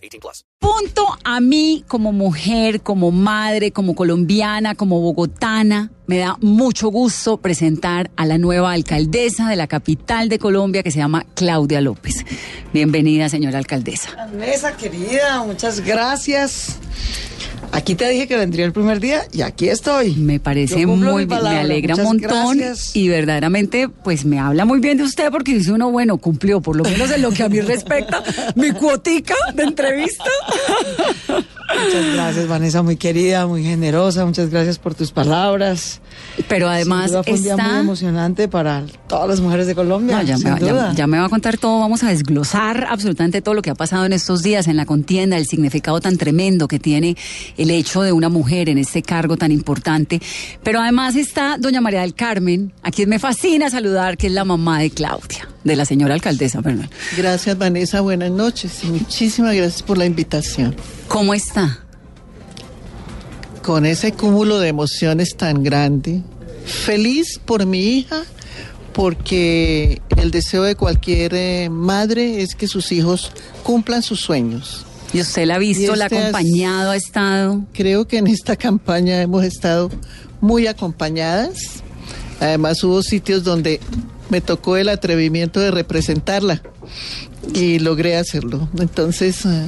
18 plus. Punto a mí como mujer, como madre, como colombiana, como bogotana. Me da mucho gusto presentar a la nueva alcaldesa de la capital de Colombia que se llama Claudia López. Bienvenida, señora alcaldesa. Mesa querida, muchas gracias. Aquí te dije que vendría el primer día y aquí estoy. Me parece muy bien, me alegra un montón gracias. y verdaderamente pues me habla muy bien de usted porque dice uno, bueno, cumplió por lo menos en lo que a mí respecta mi cuotica de entrevista. Muchas gracias, Vanessa, muy querida, muy generosa. Muchas gracias por tus palabras. Pero además Sin duda fue un día muy está... emocionante para todas las mujeres de Colombia. No, ya, sin me, ya- duda. ya me va a contar todo, vamos a desglosar absolutamente todo lo que ha pasado en estos días en la contienda, el significado tan tremendo que tiene el hecho de una mujer en este cargo tan importante. Pero además está doña María del Carmen, a quien me fascina saludar, que es la mamá de Claudia, de la señora alcaldesa, perdón. Gracias Vanessa, buenas noches y muchísimas gracias por la invitación. ¿Cómo está? Con ese cúmulo de emociones tan grande, feliz por mi hija, porque el deseo de cualquier eh, madre es que sus hijos cumplan sus sueños. Y usted la ha visto, la ha este es- acompañado, ha estado... Creo que en esta campaña hemos estado muy acompañadas. Además hubo sitios donde me tocó el atrevimiento de representarla y logré hacerlo. Entonces eh,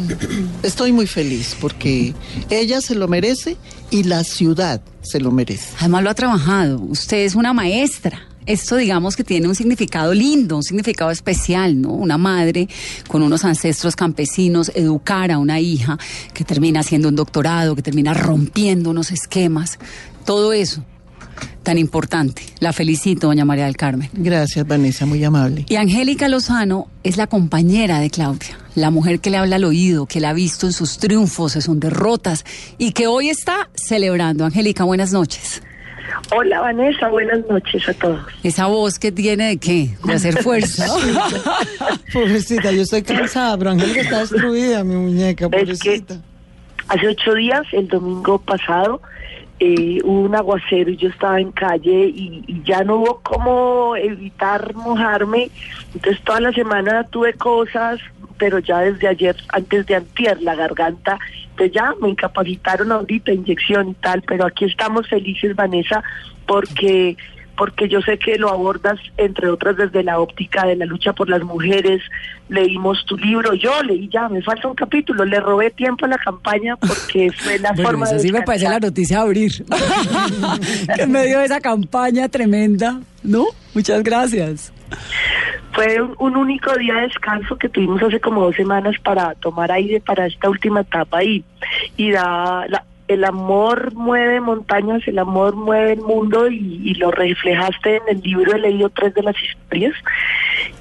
estoy muy feliz porque ella se lo merece y la ciudad se lo merece. Además lo ha trabajado. Usted es una maestra. Esto digamos que tiene un significado lindo, un significado especial, ¿no? Una madre con unos ancestros campesinos, educar a una hija que termina haciendo un doctorado, que termina rompiendo unos esquemas. Todo eso tan importante. La felicito, doña María del Carmen. Gracias Vanessa, muy amable. Y Angélica Lozano es la compañera de Claudia, la mujer que le habla al oído, que la ha visto en sus triunfos, en sus derrotas y que hoy está celebrando. Angélica, buenas noches. Hola Vanessa, buenas noches a todos. Esa voz que tiene de qué? De hacer fuerza. Pobrecita, yo estoy cansada, pero Angélica está destruida, mi muñeca, Es que- pobrecita. Hace ocho días, el domingo pasado, eh, hubo un aguacero y yo estaba en calle y, ya no hubo cómo evitar mojarme. Entonces toda la semana tuve cosas, pero ya desde ayer, antes de antier, la garganta, pues ya me incapacitaron ahorita, inyección y tal, pero aquí estamos felices, Vanessa, porque porque yo sé que lo abordas, entre otras, desde la óptica de la lucha por las mujeres. Leímos tu libro, yo leí ya, me falta un capítulo, le robé tiempo a la campaña porque fue la Bueno, forma eso de sí me parece la noticia abrir. que en medio de esa campaña tremenda, ¿no? Muchas gracias. Fue un, un único día de descanso que tuvimos hace como dos semanas para tomar aire para esta última etapa y, y da, la- el amor mueve montañas, el amor mueve el mundo y, y lo reflejaste en el libro, he leído tres de las historias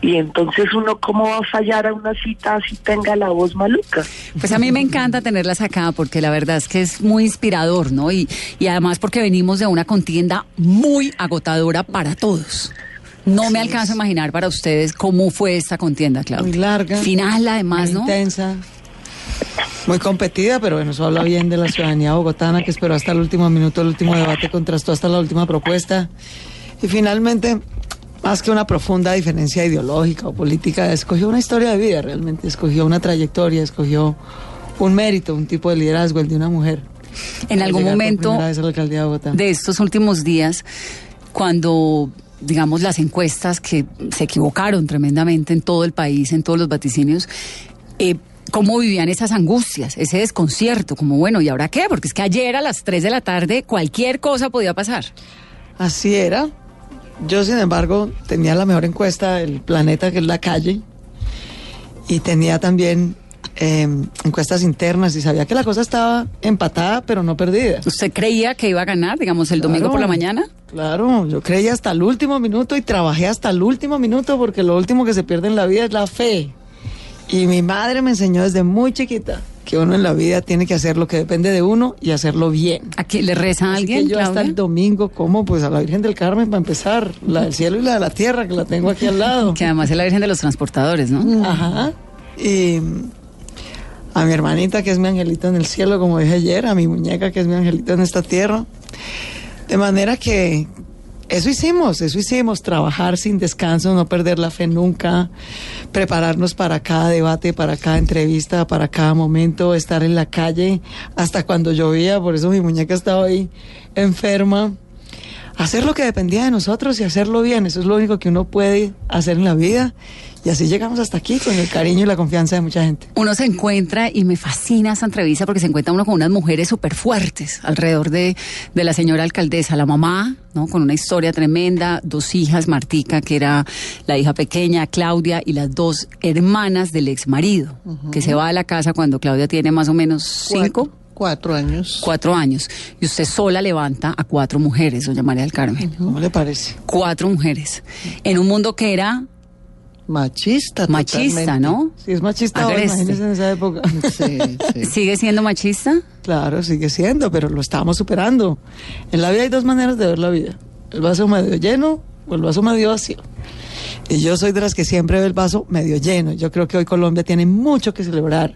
y entonces uno cómo va a fallar a una cita así tenga la voz maluca. Pues a mí me encanta tenerlas acá porque la verdad es que es muy inspirador, ¿no? Y, y además porque venimos de una contienda muy agotadora para todos. No me alcanzo a imaginar para ustedes cómo fue esta contienda, Claudia. Muy larga. Final, además, muy ¿no? intensa, muy competida, pero bueno, eso habla bien de la ciudadanía bogotana que esperó hasta el último minuto, el último debate, contrastó hasta la última propuesta. Y finalmente, más que una profunda diferencia ideológica o política, escogió una historia de vida realmente, escogió una trayectoria, escogió un mérito, un tipo de liderazgo, el de una mujer. En Al algún momento a de de estos últimos días, cuando digamos las encuestas que se equivocaron tremendamente en todo el país, en todos los vaticinios, eh, cómo vivían esas angustias, ese desconcierto, como bueno, ¿y ahora qué? Porque es que ayer a las 3 de la tarde cualquier cosa podía pasar. Así era. Yo, sin embargo, tenía la mejor encuesta del planeta, que es la calle, y tenía también eh, encuestas internas y sabía que la cosa estaba empatada, pero no perdida. ¿Usted creía que iba a ganar, digamos, el domingo por la mañana? Claro, yo creía hasta el último minuto y trabajé hasta el último minuto porque lo último que se pierde en la vida es la fe. Y mi madre me enseñó desde muy chiquita que uno en la vida tiene que hacer lo que depende de uno y hacerlo bien. ¿A quién le reza a Así alguien, que yo hasta el domingo como pues a la Virgen del Carmen para empezar, la del cielo y la de la tierra que la tengo aquí al lado. Que además es la Virgen de los Transportadores, ¿no? Ajá. Y a mi hermanita, que es mi angelito en el cielo, como dije ayer, a mi muñeca, que es mi angelito en esta tierra. De manera que eso hicimos, eso hicimos, trabajar sin descanso, no perder la fe nunca, prepararnos para cada debate, para cada entrevista, para cada momento, estar en la calle hasta cuando llovía, por eso mi muñeca estaba ahí enferma. Hacer lo que dependía de nosotros y hacerlo bien, eso es lo único que uno puede hacer en la vida. Y así llegamos hasta aquí con el cariño y la confianza de mucha gente. Uno se encuentra, y me fascina esa entrevista porque se encuentra uno con unas mujeres súper fuertes alrededor de, de la señora alcaldesa, la mamá, ¿no? Con una historia tremenda, dos hijas, Martica, que era la hija pequeña, Claudia, y las dos hermanas del ex marido, que se va a la casa cuando Claudia tiene más o menos cinco, Cuatro, años. cuatro años. Y usted sola levanta a cuatro mujeres, doña María del Carmen. ¿Cómo le parece? Cuatro mujeres. En un mundo que era Machista. machista, totalmente. ¿no? Si es machista ahora, Agreste. imagínese en esa época. Sí, sí. ¿Sigue siendo machista? Claro, sigue siendo, pero lo estamos superando. En la vida hay dos maneras de ver la vida. El vaso medio lleno o el vaso medio vacío. Y yo soy de las que siempre ve el vaso medio lleno. Yo creo que hoy Colombia tiene mucho que celebrar.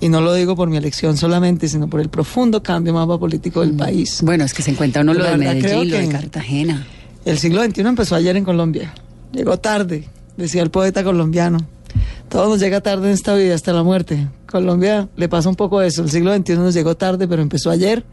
Y no lo digo por mi elección solamente, sino por el profundo cambio mapa político del país. Bueno, es que se encuentra uno lo de Medellín, lo de Cartagena. El siglo XXI empezó ayer en Colombia. Llegó tarde, decía el poeta colombiano. Todo nos llega tarde en esta vida hasta la muerte. Colombia le pasa un poco eso. El siglo XXI nos llegó tarde, pero empezó ayer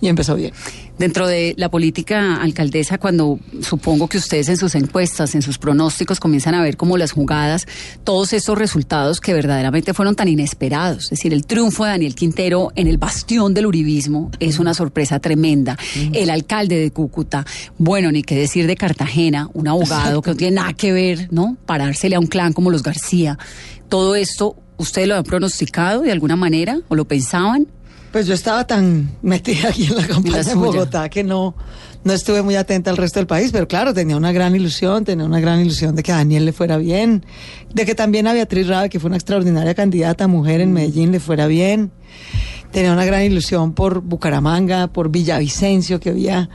y empezó bien. Dentro de la política alcaldesa, cuando supongo que ustedes en sus encuestas, en sus pronósticos, comienzan a ver como las jugadas, todos estos resultados que verdaderamente fueron tan inesperados. Es decir, el triunfo de Daniel Quintero en el bastión del uribismo es una sorpresa tremenda. El alcalde de Cúcuta, bueno, ni qué decir de Cartagena, un abogado que no tiene nada que ver, ¿no? Parársele a un clan como los García. Todo esto, ¿ustedes lo han pronosticado de alguna manera o lo pensaban? Pues yo estaba tan metida aquí en la campaña en Bogotá que no, no estuve muy atenta al resto del país, pero claro, tenía una gran ilusión, tenía una gran ilusión de que a Daniel le fuera bien, de que también a Beatriz Rabe, que fue una extraordinaria candidata mujer en Medellín, le fuera bien. Tenía una gran ilusión por Bucaramanga, por Villavicencio, que había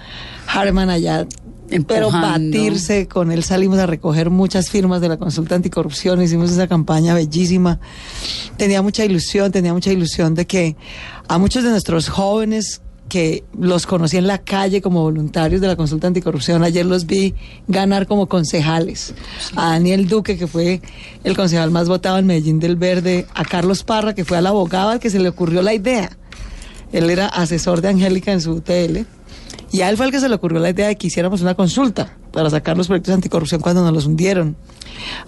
Harman allá. Pero batirse con él salimos a recoger muchas firmas de la consulta anticorrupción, hicimos esa campaña bellísima. Tenía mucha ilusión, tenía mucha ilusión de que a muchos de nuestros jóvenes que los conocí en la calle como voluntarios de la consulta anticorrupción, ayer los vi ganar como concejales. A Daniel Duque, que fue el concejal más votado en Medellín del Verde, a Carlos Parra, que fue al abogado al que se le ocurrió la idea. Él era asesor de Angélica en su UTL. Y a él fue el que se le ocurrió la idea de que hiciéramos una consulta para sacar los proyectos anticorrupción cuando nos los hundieron.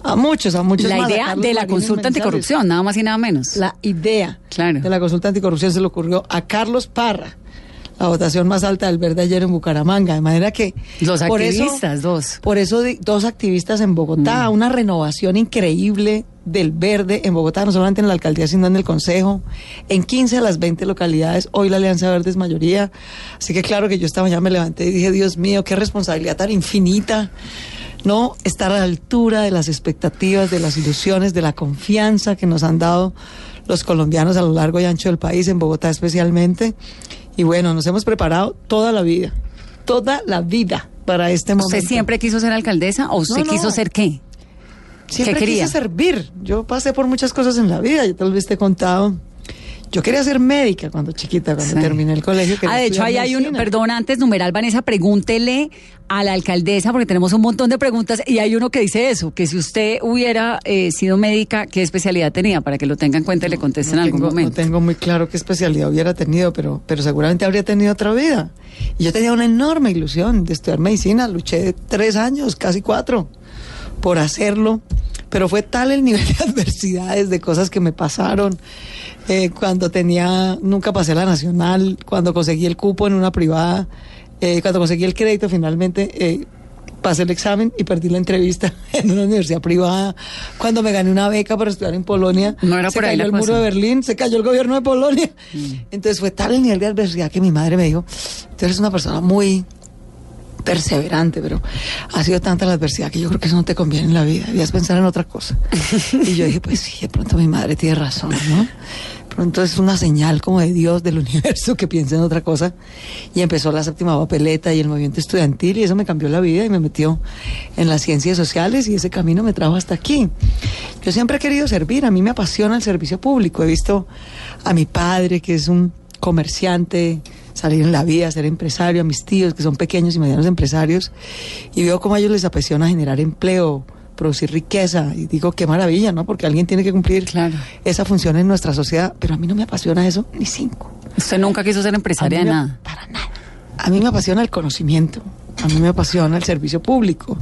A muchos, a muchos La más, idea de la consulta anticorrupción, nada más y nada menos. La idea Claro. de la consulta anticorrupción se le ocurrió a Carlos Parra, la votación más alta del verde ayer en Bucaramanga. De manera que. Los por eso- activistas, dos. Por eso dos activistas en Bogotá, una renovación increíble del verde en Bogotá, no solamente en la alcaldía, sino en el consejo, en 15 de las 20 localidades, hoy la Alianza Verde es mayoría, así que claro que yo esta mañana me levanté y dije, Dios mío, qué responsabilidad tan infinita, no estar a la altura de las expectativas, de las ilusiones, de la confianza que nos han dado los colombianos a lo largo y ancho del país, en Bogotá especialmente, y bueno, nos hemos preparado toda la vida, toda la vida para este momento. ¿Usted siempre quiso ser alcaldesa o usted No, quiso no. ser qué? Siempre ¿Qué quería? quise servir. Yo pasé por muchas cosas en la vida. Yo tal vez te he contado. Yo quería ser médica cuando chiquita, cuando Sí. terminé el colegio. Ah, de hecho, ahí hay un, perdón, antes, numeral Vanessa, pregúntele a la alcaldesa, porque tenemos un montón de preguntas, y hay uno que dice eso, que si usted hubiera eh, sido médica, ¿qué especialidad tenía? Para que lo tenga en cuenta y le conteste no en algún tengo, momento. No tengo muy claro qué especialidad hubiera tenido, pero, pero seguramente habría tenido otra vida. Y yo tenía una enorme ilusión de estudiar medicina. Luché tres años, casi cuatro, por hacerlo. Pero fue tal el nivel de adversidades, de cosas que me pasaron. eh, cuando tenía, nunca pasé la nacional, cuando conseguí el cupo en una privada, eh, cuando conseguí el crédito finalmente. eh, pasé el examen y perdí la entrevista en una universidad privada. Cuando me gané una beca para estudiar en Polonia, No era se por ahí cayó el cosa. muro de Berlín, se cayó el gobierno de Polonia. Entonces fue tal el nivel de adversidad que mi madre me dijo, tú eres una persona muy perseverante, pero ha sido tanta la adversidad que yo creo que eso no te conviene en la vida, debías pensar en otra cosa. y yo dije, pues sí, de pronto mi madre tiene razón, ¿no? pronto es una señal como de Dios, del universo, que piensa en otra cosa. Y empezó la séptima papeleta y el movimiento estudiantil y eso me cambió la vida y me metió en las ciencias sociales y ese camino me trajo hasta aquí. Yo siempre he querido servir, a mí me apasiona el servicio público. He visto a mi padre, que es un comerciante, salir en la vida, ser empresario, a mis tíos, que son pequeños y medianos empresarios, y veo cómo a ellos les apasiona generar empleo, producir riqueza y digo qué maravilla, ¿no? Porque alguien tiene que cumplir Claro. esa función en nuestra sociedad, pero a mí no me apasiona eso ni cinco. Usted nunca quiso ser empresaria de nada. Para nada. A mí me apasiona el conocimiento, a mí me apasiona el servicio público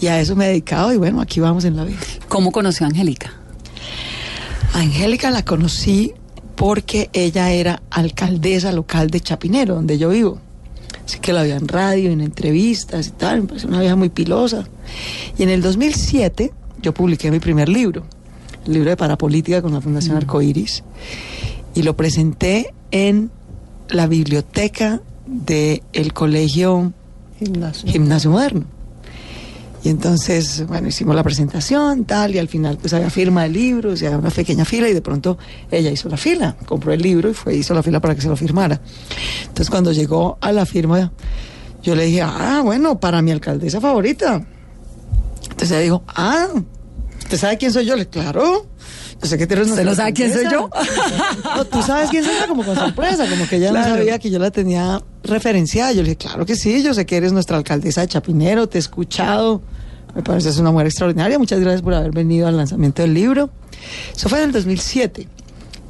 y a eso me he dedicado y bueno, aquí vamos en la vida. ¿Cómo conoció a Angélica? Angélica la conocí porque ella era alcaldesa local de Chapinero, donde yo vivo. Así que la veía en radio, en entrevistas y tal, me pareció una vieja muy pilosa. Y en el 2007 yo publiqué mi primer libro, el libro de Parapolítica con la Fundación Arcoiris, y lo presenté en la biblioteca del colegio Gimnasio. Gimnasio Moderno. Y entonces, bueno, hicimos la presentación, tal, y al final pues había firma del libro, o sea, había una pequeña fila y de pronto ella hizo la fila, compró el libro y fue, hizo la fila para que se lo firmara. Entonces cuando llegó a la firma, yo le dije, ah, bueno, para mi alcaldesa favorita. Entonces ella dijo, ah, ¿usted sabe quién soy yo? Le claro. Yo sé que tú eres ¿Usted nuestra no sabe quién soy yo? alcaldesa". No, tú sabes quién soy yo, como con sorpresa, como que ella Claro. no sabía que yo la tenía referenciada. Yo le dije, claro que sí, yo sé que eres nuestra alcaldesa de Chapinero, te he escuchado. Me parece es una mujer extraordinaria. Muchas gracias por haber venido al lanzamiento del libro. Eso fue en el 2007.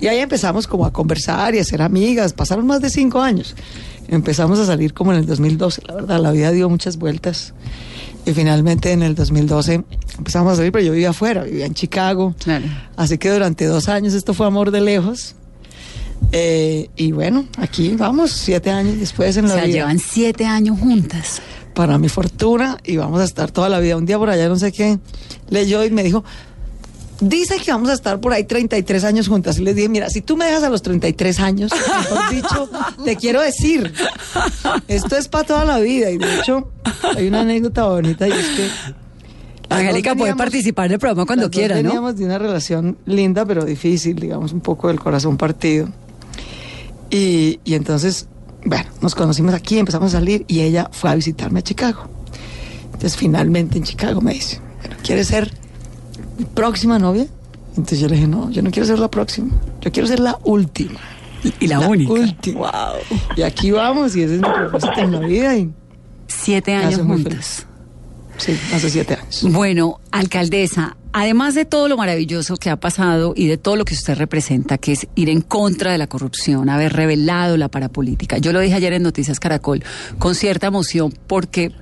Y ahí empezamos como a conversar y a ser amigas. Pasaron más de cinco años. Empezamos a salir como en el 2012. La verdad, la vida dio muchas vueltas. Y finalmente en el 2012 empezamos a salir, pero yo vivía afuera, vivía en Chicago. Claro. Así que durante dos años esto fue amor de lejos. Eh, y bueno, aquí vamos, siete años después en O la sea, vida. llevan siete años juntas. Para mi fortuna, y vamos a estar toda la vida. Un día por allá, no sé qué, leyó y me dijo, dice que vamos a estar por ahí 33 años juntas. Y les dije, mira, si tú me dejas a los 33 años, mejor dicho, te quiero decir, esto es para toda la vida. Y de hecho, hay una anécdota bonita y es que... Angélica puede participar del programa cuando quiera, ¿no? Veníamos de una relación linda, pero difícil, digamos, un poco del corazón partido. Y, y entonces, bueno, nos conocimos aquí, empezamos a salir y ella fue a visitarme a Chicago. Entonces, finalmente en Chicago me dice, bueno, ¿quieres ser próxima novia? Entonces yo le dije, no, yo no quiero ser la próxima, yo quiero ser la última. Y la, única. última. Y aquí vamos y ese es mi propósito en la vida y Siete años juntas. sí, hace siete años. Bueno, alcaldesa, además de todo lo maravilloso que ha pasado y de todo lo que usted representa, que es ir en contra de la corrupción, haber revelado la parapolítica, yo lo dije ayer en Noticias Caracol con cierta emoción porque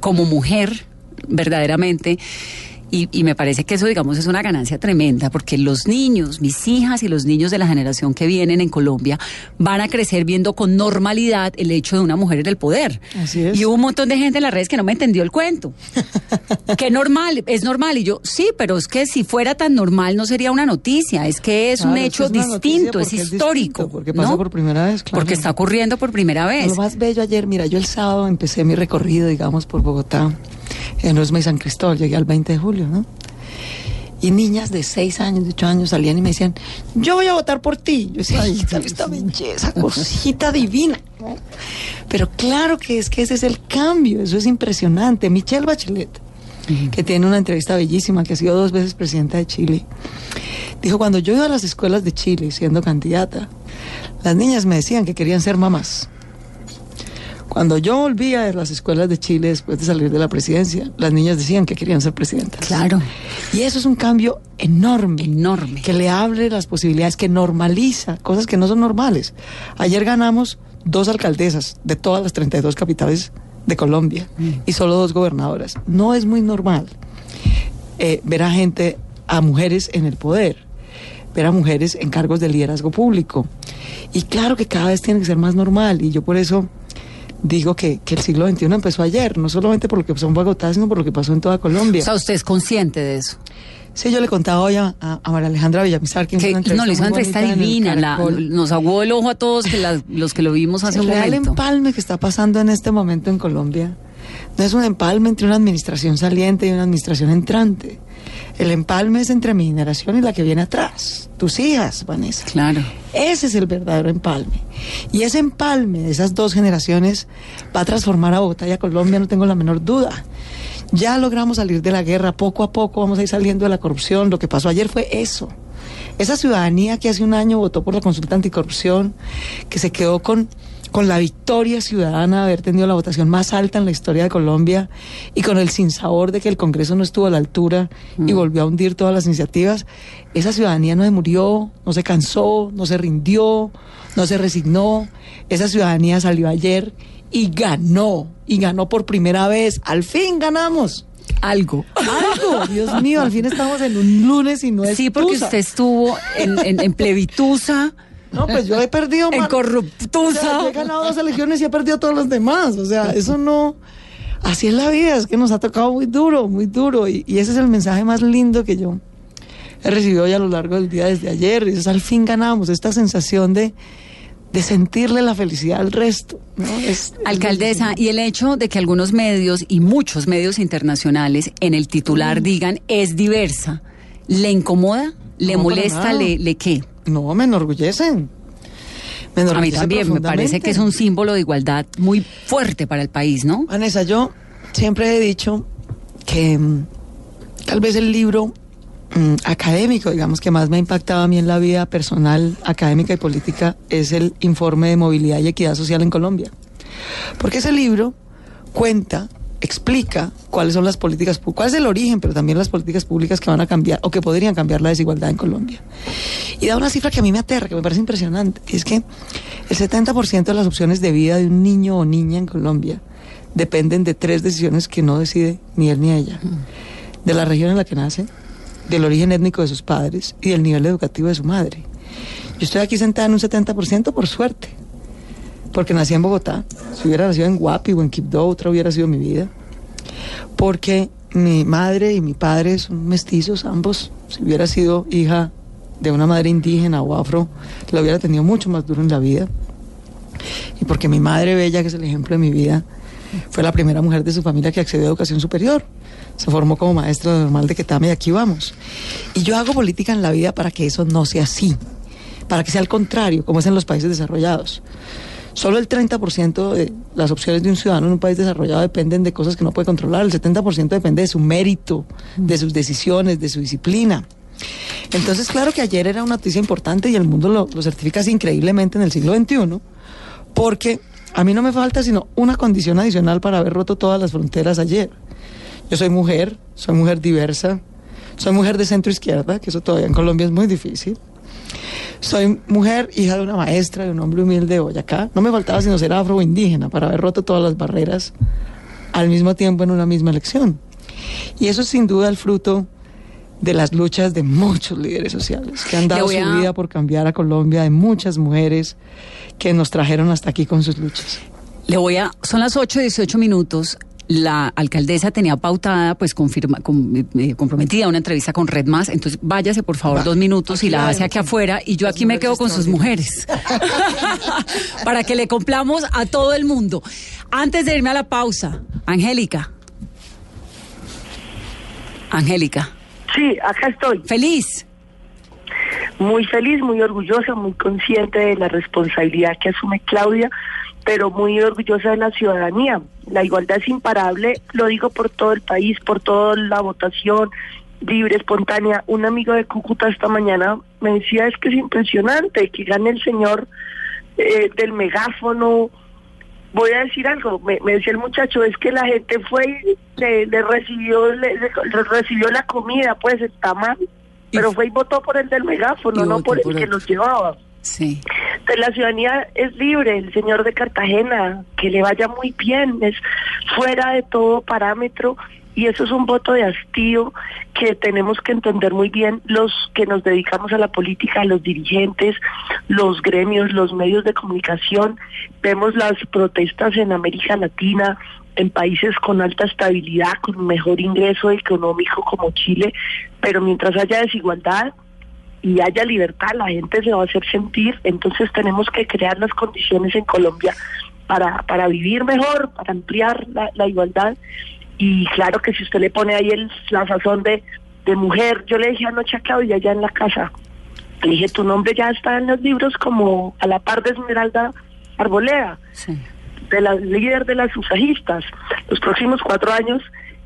como mujer, verdaderamente, y, y me parece que eso, digamos, es una ganancia tremenda, porque los niños, mis hijas y los niños de la generación que vienen en Colombia van a crecer viendo con normalidad el hecho de una mujer en el poder. Así es. Y hubo un montón de gente en las redes que no me entendió el cuento. que normal, es normal. Y yo, sí, pero es que si fuera tan normal no sería una noticia. Es que es un hecho es distinto, es histórico. distinto, porque pasa ¿no? por primera vez, claro. Porque está ocurriendo por primera vez. Lo más bello ayer, mira, yo el sábado empecé mi recorrido, digamos, por Bogotá, en Osma y San Cristóbal, llegué al 20 de julio, ¿no? Y niñas de 6 años, de 8 años salían y me decían, yo voy a votar por ti. Yo decía, ay, esta, esta belleza, cosita divina. Pero claro que es que ese es el cambio, eso es impresionante. Michelle Bachelet, que tiene una entrevista bellísima, que ha sido dos veces presidenta de Chile, dijo, cuando yo iba a las escuelas de Chile siendo candidata, las niñas me decían que querían ser mamás. Cuando yo volvía de las escuelas de Chile después de salir de la presidencia, las niñas decían que querían ser presidentas. Claro. Y eso es un cambio enorme. Enorme. Que le abre las posibilidades, que normaliza cosas que no son normales. Ayer ganamos dos alcaldesas de todas las 32 capitales de Colombia y solo dos gobernadoras. No es muy normal eh, ver a gente, a mujeres en el poder, ver a mujeres en cargos de liderazgo público. Y claro que cada vez tiene que ser más normal y yo por eso digo que, que el siglo XXI empezó ayer, no solamente por lo que pasó en Bogotá, sino por lo que pasó en toda Colombia. O sea, usted es consciente de eso. Sí, yo le contaba hoy a, a- a María Alejandra Villamizar que, Que no, le hizo una entrevista bonita en divina. la- nos aguó el ojo a todos que la- los que lo vimos hace el un real momento. empalme que está pasando en este momento en Colombia no es un empalme entre una administración saliente y una administración entrante. El empalme es entre mi generación y la que viene atrás, tus hijas, Vanessa. Claro. Ese es el verdadero empalme. Y ese empalme de esas dos generaciones va a transformar a Bogotá y a Colombia, no tengo la menor duda. Ya logramos salir de la guerra, poco a poco vamos a ir saliendo de la corrupción. Lo que pasó ayer fue eso. Esa ciudadanía que hace un año votó por la consulta anticorrupción, que se quedó con, con la victoria ciudadana de haber tenido la votación más alta en la historia de Colombia y con el sinsabor de que el Congreso no estuvo a la altura y volvió a hundir todas las iniciativas, esa ciudadanía no se murió, no se cansó, no se rindió, no se resignó. Esa ciudadanía salió ayer y ganó, y ganó por primera vez. Al fin ganamos. Algo. Algo, Dios mío, al fin estamos en un lunes y no es Sí, porque tusa. usted estuvo en, en, en plebitusa, No, pues yo he perdido en. O sea, yo he ganado dos elecciones y he perdido todos los demás. O sea, eso no. Así es la vida, es que nos ha tocado muy duro, muy duro. Y, y ese es el mensaje más lindo que yo he recibido hoy a lo largo del día desde ayer. Y es al fin ganamos, esta sensación de, de sentirle la felicidad al resto. ¿no? Es- es Alcaldesa, y el hecho de que algunos medios y muchos medios internacionales en el titular digan es diversa, ¿le incomoda? ¿Le molesta? ¿Le, ¿Le qué? No, me enorgullecen. Me A mí también me parece que es un símbolo de igualdad muy fuerte para el país, ¿no? Vanessa, yo siempre he dicho que mm, tal vez el libro mm, académico, digamos, que más me ha impactado a mí en la vida personal, académica y política, es el informe de movilidad y equidad social en Colombia. Porque ese libro cuenta, explica cuáles son las políticas, cuál es el origen, pero también las políticas públicas que van a cambiar o que podrían cambiar la desigualdad en Colombia. Y da una cifra que a mí me aterra, que me parece impresionante, y es que el 70% de las opciones de vida de un niño o niña en Colombia dependen de tres decisiones que no decide ni él ni ella. De la región en la que nace, del origen étnico de sus padres y del nivel educativo de su madre. Yo estoy aquí sentada en un 70% por suerte, porque nací en Bogotá. Si hubiera nacido en Guapi o en Quibdó, otra hubiera sido mi vida. Porque mi madre y mi padre son mestizos, ambos. Si hubiera sido hija de una madre indígena o afro, la hubiera tenido mucho más duro en la vida. Y porque mi madre bella, que es el ejemplo de mi vida, fue la primera mujer de su familia que accedió a educación superior. Se formó como maestra normal de Ketame y aquí vamos. Y yo hago política en la vida para que eso no sea así, para que sea al contrario, como es en los países desarrollados. Solo el 30% de las opciones de un ciudadano en un país desarrollado dependen de cosas que no puede controlar. El 70% depende de su mérito, de sus decisiones, de su disciplina. Entonces, claro que ayer era una noticia importante y el mundo lo, lo certifica así increíblemente en el siglo XXI, porque a mí no me falta sino una condición adicional para haber roto todas las fronteras ayer. Yo soy mujer, soy mujer diversa, soy mujer de centro izquierda, que eso todavía en Colombia es muy difícil. Soy mujer, hija de una maestra, de un hombre humilde de Boyacá. No me faltaba sino ser afro o indígena para haber roto todas las barreras al mismo tiempo en una misma elección. Y eso es sin duda el fruto de las luchas de muchos líderes sociales que han dado su vida por cambiar a Colombia, de muchas mujeres que nos trajeron hasta aquí con sus luchas. Le voy a, son las 8 y 18 minutos. La alcaldesa tenía pautada, pues confirma, com- eh, comprometida una entrevista con Red Más. Entonces váyase por favor Va, dos minutos y aquí la la hace aquí con afuera y yo aquí me quedo con sus mujeres. Para que le complamos a todo el mundo. Antes de irme a la pausa, Angélica. Angélica, Sí, acá estoy. feliz. Muy feliz, muy orgullosa, muy consciente de la responsabilidad que asume Claudia, pero muy orgullosa de la ciudadanía. La igualdad es imparable, lo digo por todo el país, por toda la votación libre, espontánea. Un amigo de Cúcuta esta mañana me decía, es que es impresionante que gane el señor eh, del megáfono. Voy a decir algo, me, me decía el muchacho, es que la gente fue y le, le recibió le, le- recibió la comida, pues el tamal, pero fue y votó por el del megáfono, no por el por que los llevaba. Sí. Entonces, la ciudadanía es libre, el señor de Cartagena, que le vaya muy bien, es fuera de todo parámetro y eso es un voto de hastío que tenemos que entender muy bien los que nos dedicamos a la política, los dirigentes, los gremios, los medios de comunicación. Vemos las protestas en América Latina, en países con alta estabilidad, con mejor ingreso económico como Chile, pero mientras haya desigualdad, y haya libertad, la gente se va a hacer sentir, entonces tenemos que crear las condiciones en Colombia para, para vivir mejor, para ampliar la, la igualdad. Y claro que si usted le pone ahí el, la sazón de, de mujer, yo le dije anoche a Claudia allá en la casa, le dije, tu nombre ya está en los libros como a la par de Esmeralda Arboleda, Sí. de la líder de las sufragistas. Los próximos cuatro años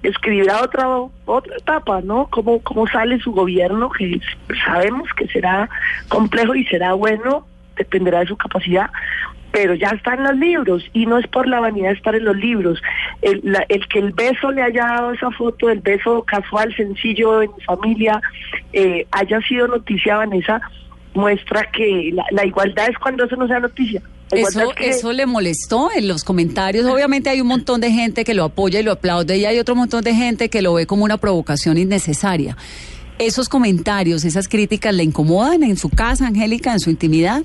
escribirá otra otra etapa, ¿no? Cómo, sale su gobierno, que sabemos que será complejo y será bueno, dependerá de su capacidad, pero ya está en los libros y no es por la vanidad de estar en los libros. El que el beso le haya dado esa foto, el beso casual, sencillo, en familia, eh, haya sido noticia, Vanessa, muestra que la, la igualdad es cuando eso no sea noticia. Eso, que- eso le molestó en los comentarios. Obviamente hay un montón de gente que lo apoya y lo aplaude y hay otro montón de gente que lo ve como una provocación innecesaria. ¿Esos comentarios, esas críticas le incomodan en su casa, Angélica, en su intimidad?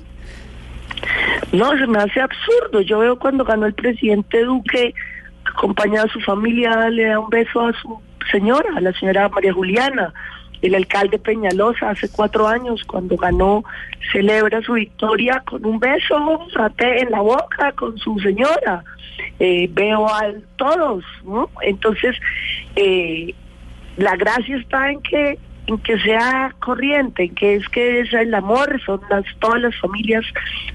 No, se me hace absurdo. Yo veo cuando ganó el presidente Duque, acompañado a su familia, le da un beso a su señora, a la señora María Juliana. El alcalde Peñalosa hace cuatro años, cuando ganó, celebra su victoria con un beso en la boca con su señora. Eh, veo a todos. Entonces, eh, la gracia está en que en que sea corriente, en que es que es el amor, son las todas las familias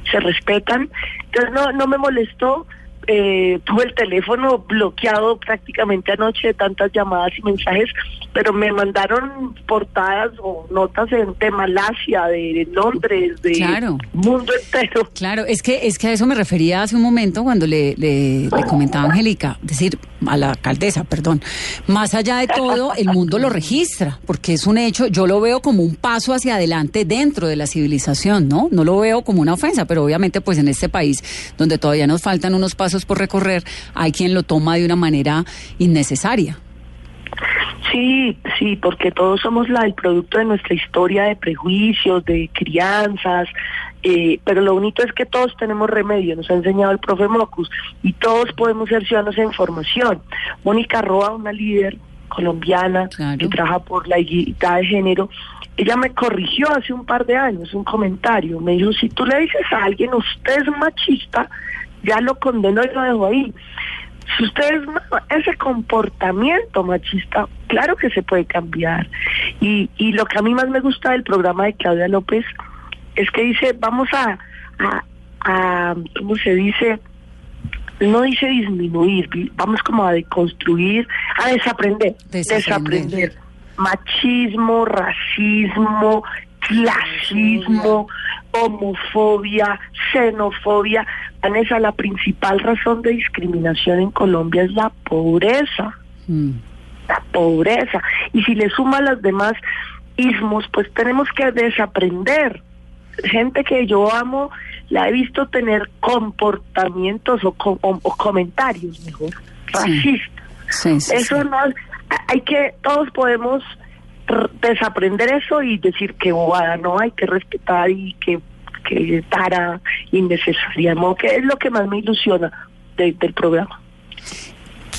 se respetan. Entonces no no me molestó. Eh, tuve el teléfono bloqueado prácticamente anoche de tantas llamadas y mensajes, pero me mandaron portadas o notas en, de Malasia, de, de Londres, de Claro. mundo entero. Claro, es que, es que a eso me refería hace un momento cuando le, le, le comentaba a Angélica, decir, a la alcaldesa, perdón. Más allá de todo, el mundo lo registra, porque es un hecho, yo lo veo como un paso hacia adelante dentro de la civilización, ¿no? No lo veo como una ofensa, pero obviamente pues en este país, donde todavía nos faltan unos pasos por recorrer, hay quien lo toma de una manera innecesaria. Sí, sí, porque todos somos la, el producto de nuestra historia de prejuicios, de crianzas, eh, pero lo bonito es que todos tenemos remedio, nos ha enseñado el profe Mocus, y todos podemos ser ciudadanos de información. Mónica Roa, una líder colombiana Claro. que trabaja por la igualdad de género, ella me corrigió hace un par de años un comentario, me dijo, si tú le dices a alguien, usted es machista, ya lo condenó y lo dejó ahí. Si ustedes ese comportamiento machista, claro que se puede cambiar. Y, y lo que a mí más me gusta del programa de Claudia López es que dice, vamos a, a, a ¿cómo se dice? No dice disminuir, vamos como a deconstruir, a desaprender, Desaprender. desaprender. Machismo, racismo, clasismo, homofobia, xenofobia. Vanessa, la principal razón de discriminación en Colombia es la pobreza Mm. la pobreza. Y si le suma las demás ismos, pues tenemos que desaprender. Gente que yo amo, la he visto tener comportamientos o, co- o- o comentarios, mejor, racistas. Sí, sí, Eso no, hay que, todos podemos desaprender eso y decir que bobada, no hay que respetar y que, que tara innecesaria, ¿no? que es lo que más me ilusiona de- del programa.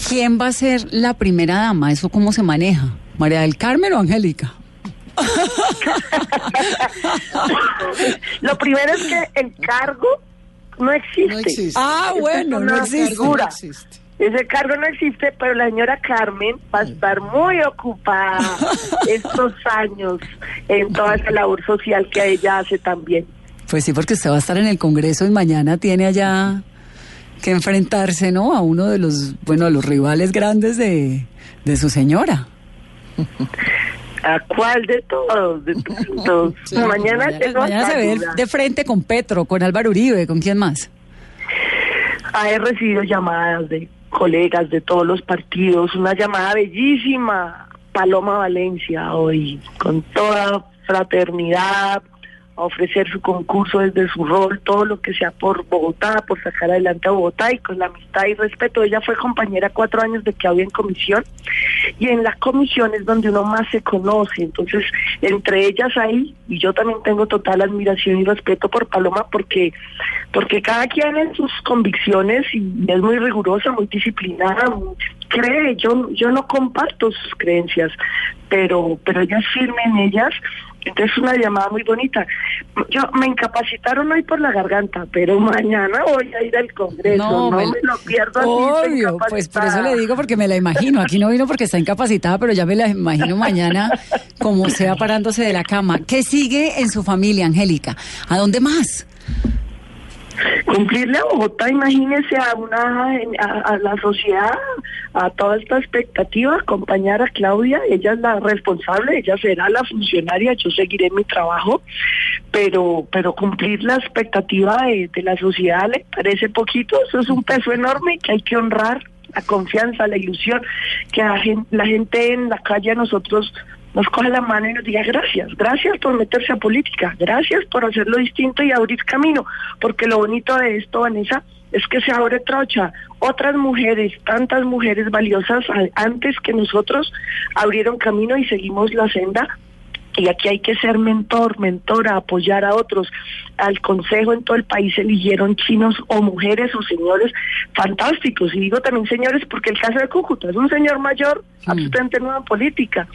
¿Quién va a ser la primera dama? ¿Eso cómo se maneja? ¿María del Carmen o Angélica? Lo primero es que el cargo no existe. No existe. Ah, bueno, es no existe. No existe. Ese cargo no existe, pero la señora Carmen va a estar muy ocupada estos años en toda esa labor social que ella hace también. Pues sí, porque usted va a estar en el Congreso y mañana tiene allá que enfrentarse, ¿no? A uno de los, bueno, a los rivales grandes de, de su señora. ¿A cuál de todos? De todos. Sí, mañana Mañana, tengo mañana se ve de frente con Petro, con Álvaro Uribe, ¿con quién más? Ah, He recibido llamadas de colegas de todos los partidos, una llamada bellísima, Paloma Valencia hoy, con toda fraternidad, a ofrecer su concurso desde su rol, todo lo que sea por Bogotá, por sacar adelante a Bogotá y con la amistad y respeto. Ella fue compañera cuatro años de que había en comisión y en la comisión es donde uno más se conoce. Entonces, entre ellas ahí, y yo también tengo total admiración y respeto por Paloma porque, porque cada quien en sus convicciones y es muy rigurosa, muy disciplinada, cree, yo, yo no comparto sus creencias, pero, pero ella es firme en ellas. Entonces una llamada muy bonita. Yo me incapacitaron hoy por la garganta, pero mañana voy a ir al Congreso. No, me, lo pierdo. así, Obvio, pues por eso le digo porque me la imagino. Aquí no vino porque está incapacitada, pero ya me la imagino mañana como sea parándose de la cama. ¿Qué sigue en su familia, Angélica? ¿A dónde más? Cumplirle a Bogotá, imagínese a una a, la sociedad, a toda esta expectativa, acompañar a Claudia, ella es la responsable, ella será la funcionaria, yo seguiré mi trabajo, pero pero cumplir la expectativa de, de la sociedad le parece poquito, eso es un peso enorme que hay que honrar la confianza, la ilusión, que la gente, la gente en la calle a nosotros nos coge la mano y nos diga gracias, gracias por meterse a política, gracias por hacerlo distinto y abrir camino, porque lo bonito de esto, Vanessa, es que se abre trocha. Otras mujeres, tantas mujeres valiosas antes que nosotros, abrieron camino y seguimos la senda y aquí hay que ser mentor, mentora, apoyar a otros. Al consejo en todo el país eligieron chinos o mujeres o señores fantásticos. Y digo también señores porque el caso de Cúcuta es un señor mayor, absolutamente nueva política.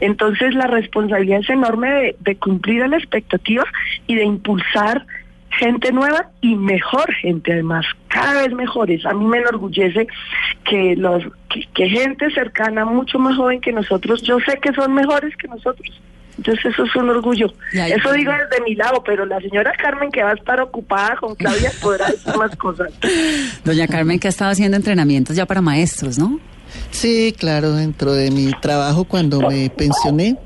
Entonces la responsabilidad es enorme de, de cumplir la expectativa y de impulsar gente nueva y mejor gente además, cada vez mejores. A mí me enorgullece que los que, que gente cercana, mucho más joven que nosotros, yo sé que son mejores que nosotros. Entonces eso es un orgullo. Eso digo desde mi lado, pero la señora Carmen que va a estar ocupada con Claudia podrá decir más cosas. Doña Carmen que ha estado haciendo entrenamientos ya para maestros, ¿no? Sí, claro, dentro de mi trabajo cuando me pensioné,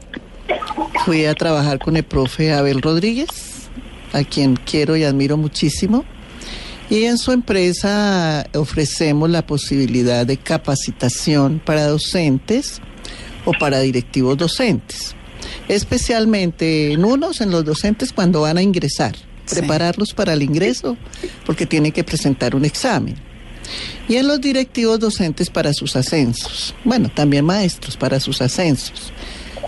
fui a trabajar con el profe Abel Rodríguez, a quien quiero y admiro muchísimo. Y en su empresa ofrecemos la posibilidad de capacitación para docentes o para directivos docentes especialmente en unos, en los docentes cuando van a ingresar, prepararlos para el ingreso, porque tienen que presentar un examen. Y en los directivos docentes para sus ascensos. Bueno, también maestros para sus ascensos.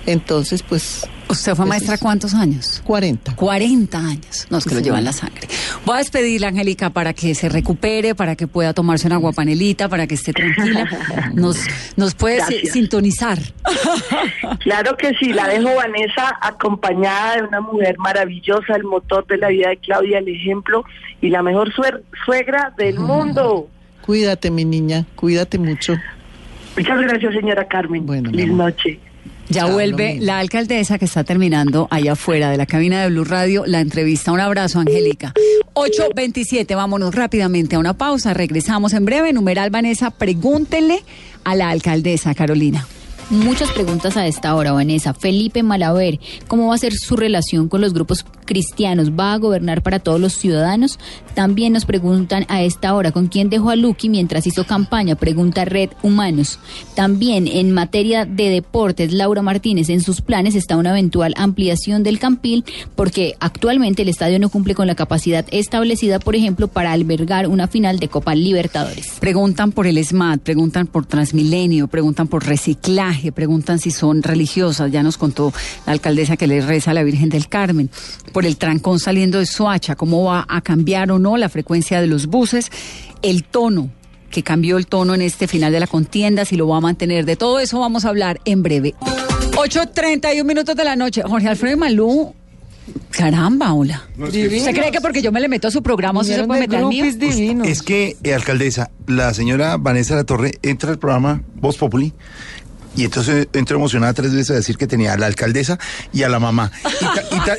Entonces, pues ¿Usted fue maestra cuántos años? 40. 40 años. No, es que lo llevan la sangre. Voy a despedirla, Angélica, para que se recupere, para que pueda tomarse una guapanelita, para que esté tranquila. Nos, nos puede si- sintonizar. Claro que sí, la dejo Vanessa acompañada de una mujer maravillosa, el motor de la vida de Claudia, el ejemplo y la mejor suer- suegra del mundo. Cuídate, mi niña, cuídate mucho. Muchas gracias, señora Carmen. Bueno, mi Feliz amor. noche. Ya vuelve la alcaldesa que está terminando allá afuera de la cabina de Blue Radio la entrevista. Un abrazo, Angélica. 8.27, vámonos rápidamente a una pausa. Regresamos en breve. Numeral Vanessa, pregúntele a la alcaldesa Carolina. Muchas preguntas a esta hora, Vanessa. Felipe Malaver, ¿cómo va a ser su relación con los grupos cristianos? ¿Va a gobernar para todos los ciudadanos? También nos preguntan a esta hora, ¿con quién dejó a Lucky mientras hizo campaña? Pregunta Red Humanos. También en materia de deportes, Laura Martínez, en sus planes está una eventual ampliación del Campil porque actualmente el estadio no cumple con la capacidad establecida, por ejemplo, para albergar una final de Copa Libertadores. Preguntan por el SMAT, preguntan por Transmilenio, preguntan por reciclaje, preguntan si son religiosas. Ya nos contó la alcaldesa que le reza a la Virgen del Carmen. Por el trancón saliendo de Soacha, cómo va a cambiar o no la frecuencia de los buses, el tono que cambió el tono en este final de la contienda, si lo va a mantener. De todo eso vamos a hablar en breve. 8.31 minutos de la noche. Jorge Alfredo Malú. Caramba, hola. ¿Usted cree que porque yo me le meto a su programa, usted se puede de meter al mío? groupies divinos. Es que, eh, alcaldesa, la señora Vanessa La Torre entra al programa Voz Populi y entonces entró emocionada tres veces a decir que tenía a la alcaldesa y a la mamá. Y, Ta-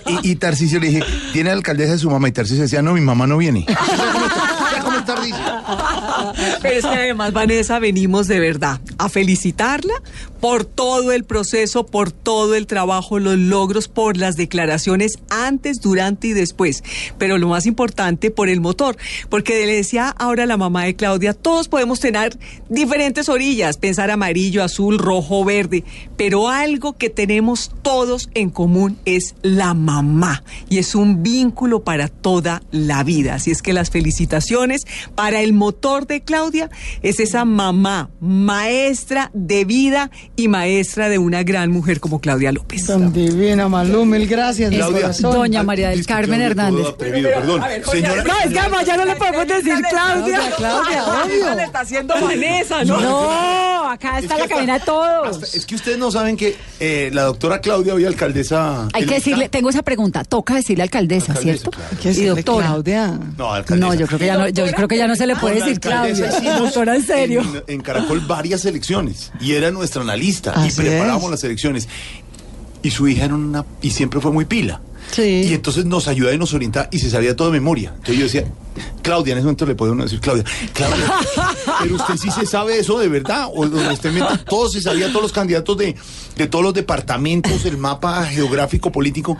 le dije, ¿tiene la alcaldesa de su mamá? Y Tarcisio decía, no, mi mamá no viene. Es que además, Vanessa, venimos de verdad a felicitarla por todo el proceso, por todo el trabajo, los logros, por las declaraciones antes, durante y después. Pero lo más importante, por el motor. Porque le decía ahora la mamá de Claudia, todos podemos tener diferentes orillas, pensar amarillo, azul, rojo, verde. Pero algo que tenemos todos en común es la mamá. Y es un vínculo para toda la vida. Así es que las felicitaciones para el motor de Claudia es esa mamá, maestra de vida y maestra de una gran mujer como Claudia López. Tan divina, Malú, mil gracias. Claudia. Doña María del Carmen Hernández. Perdón, señora. No, es que además ya no le podemos decir Claudia. Claudia, Claudia, obvio. le está haciendo Vanessa, ¿no? No, acá está la cabina de todos. Hasta- es que ustedes no saben que eh, la doctora Claudia hoy alcaldesa. Hay que decirle, tengo esa pregunta, toca decirle alcaldesa, Alcaldesa, ¿cierto? claro. Y doctora. Claudia. No, alcaldesa. No, yo creo que ya no, yo creo que ya no se le puede decir Claudia. Doctora, en serio. En, en Caracol varias elecciones y era nuestra analista y preparábamos es. las elecciones. Y su hija era una y siempre fue muy pila. Sí. Y entonces nos ayudaba y nos orientaba y se sabía todo de memoria. Entonces yo decía, Claudia, en ese momento le puede uno decir, Claudia, Claudia, pero usted sí se sabe eso de verdad. O, o usted inventa- todo se sabía, todos los candidatos de, de todos los departamentos, el mapa geográfico, político.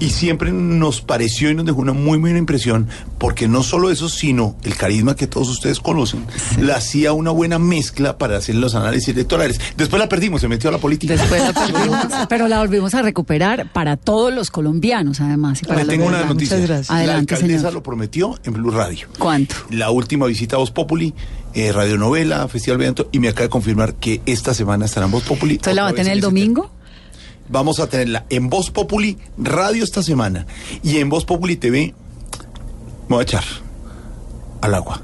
Y siempre nos pareció y nos dejó una muy buena impresión, porque no solo eso, sino el carisma que todos ustedes conocen, la hacía una buena mezcla para hacer los análisis electorales. Después la perdimos, se metió a la política. Después la perdimos, pero la volvimos a recuperar para todos los colombianos, además. Y para Le tengo una noticia. Muchas gracias. La alcaldesa señor. lo prometió en Blue Radio. ¿Cuánto? La última visita a Voz Populi, eh, radionovela, Festival Viento, y me acaba de confirmar que esta semana estará en Voz Populi. Entonces la va a tener el domingo. Vamos a tenerla en Voz Populi Radio esta semana y en Voz Populi TV. Me voy a echar al agua.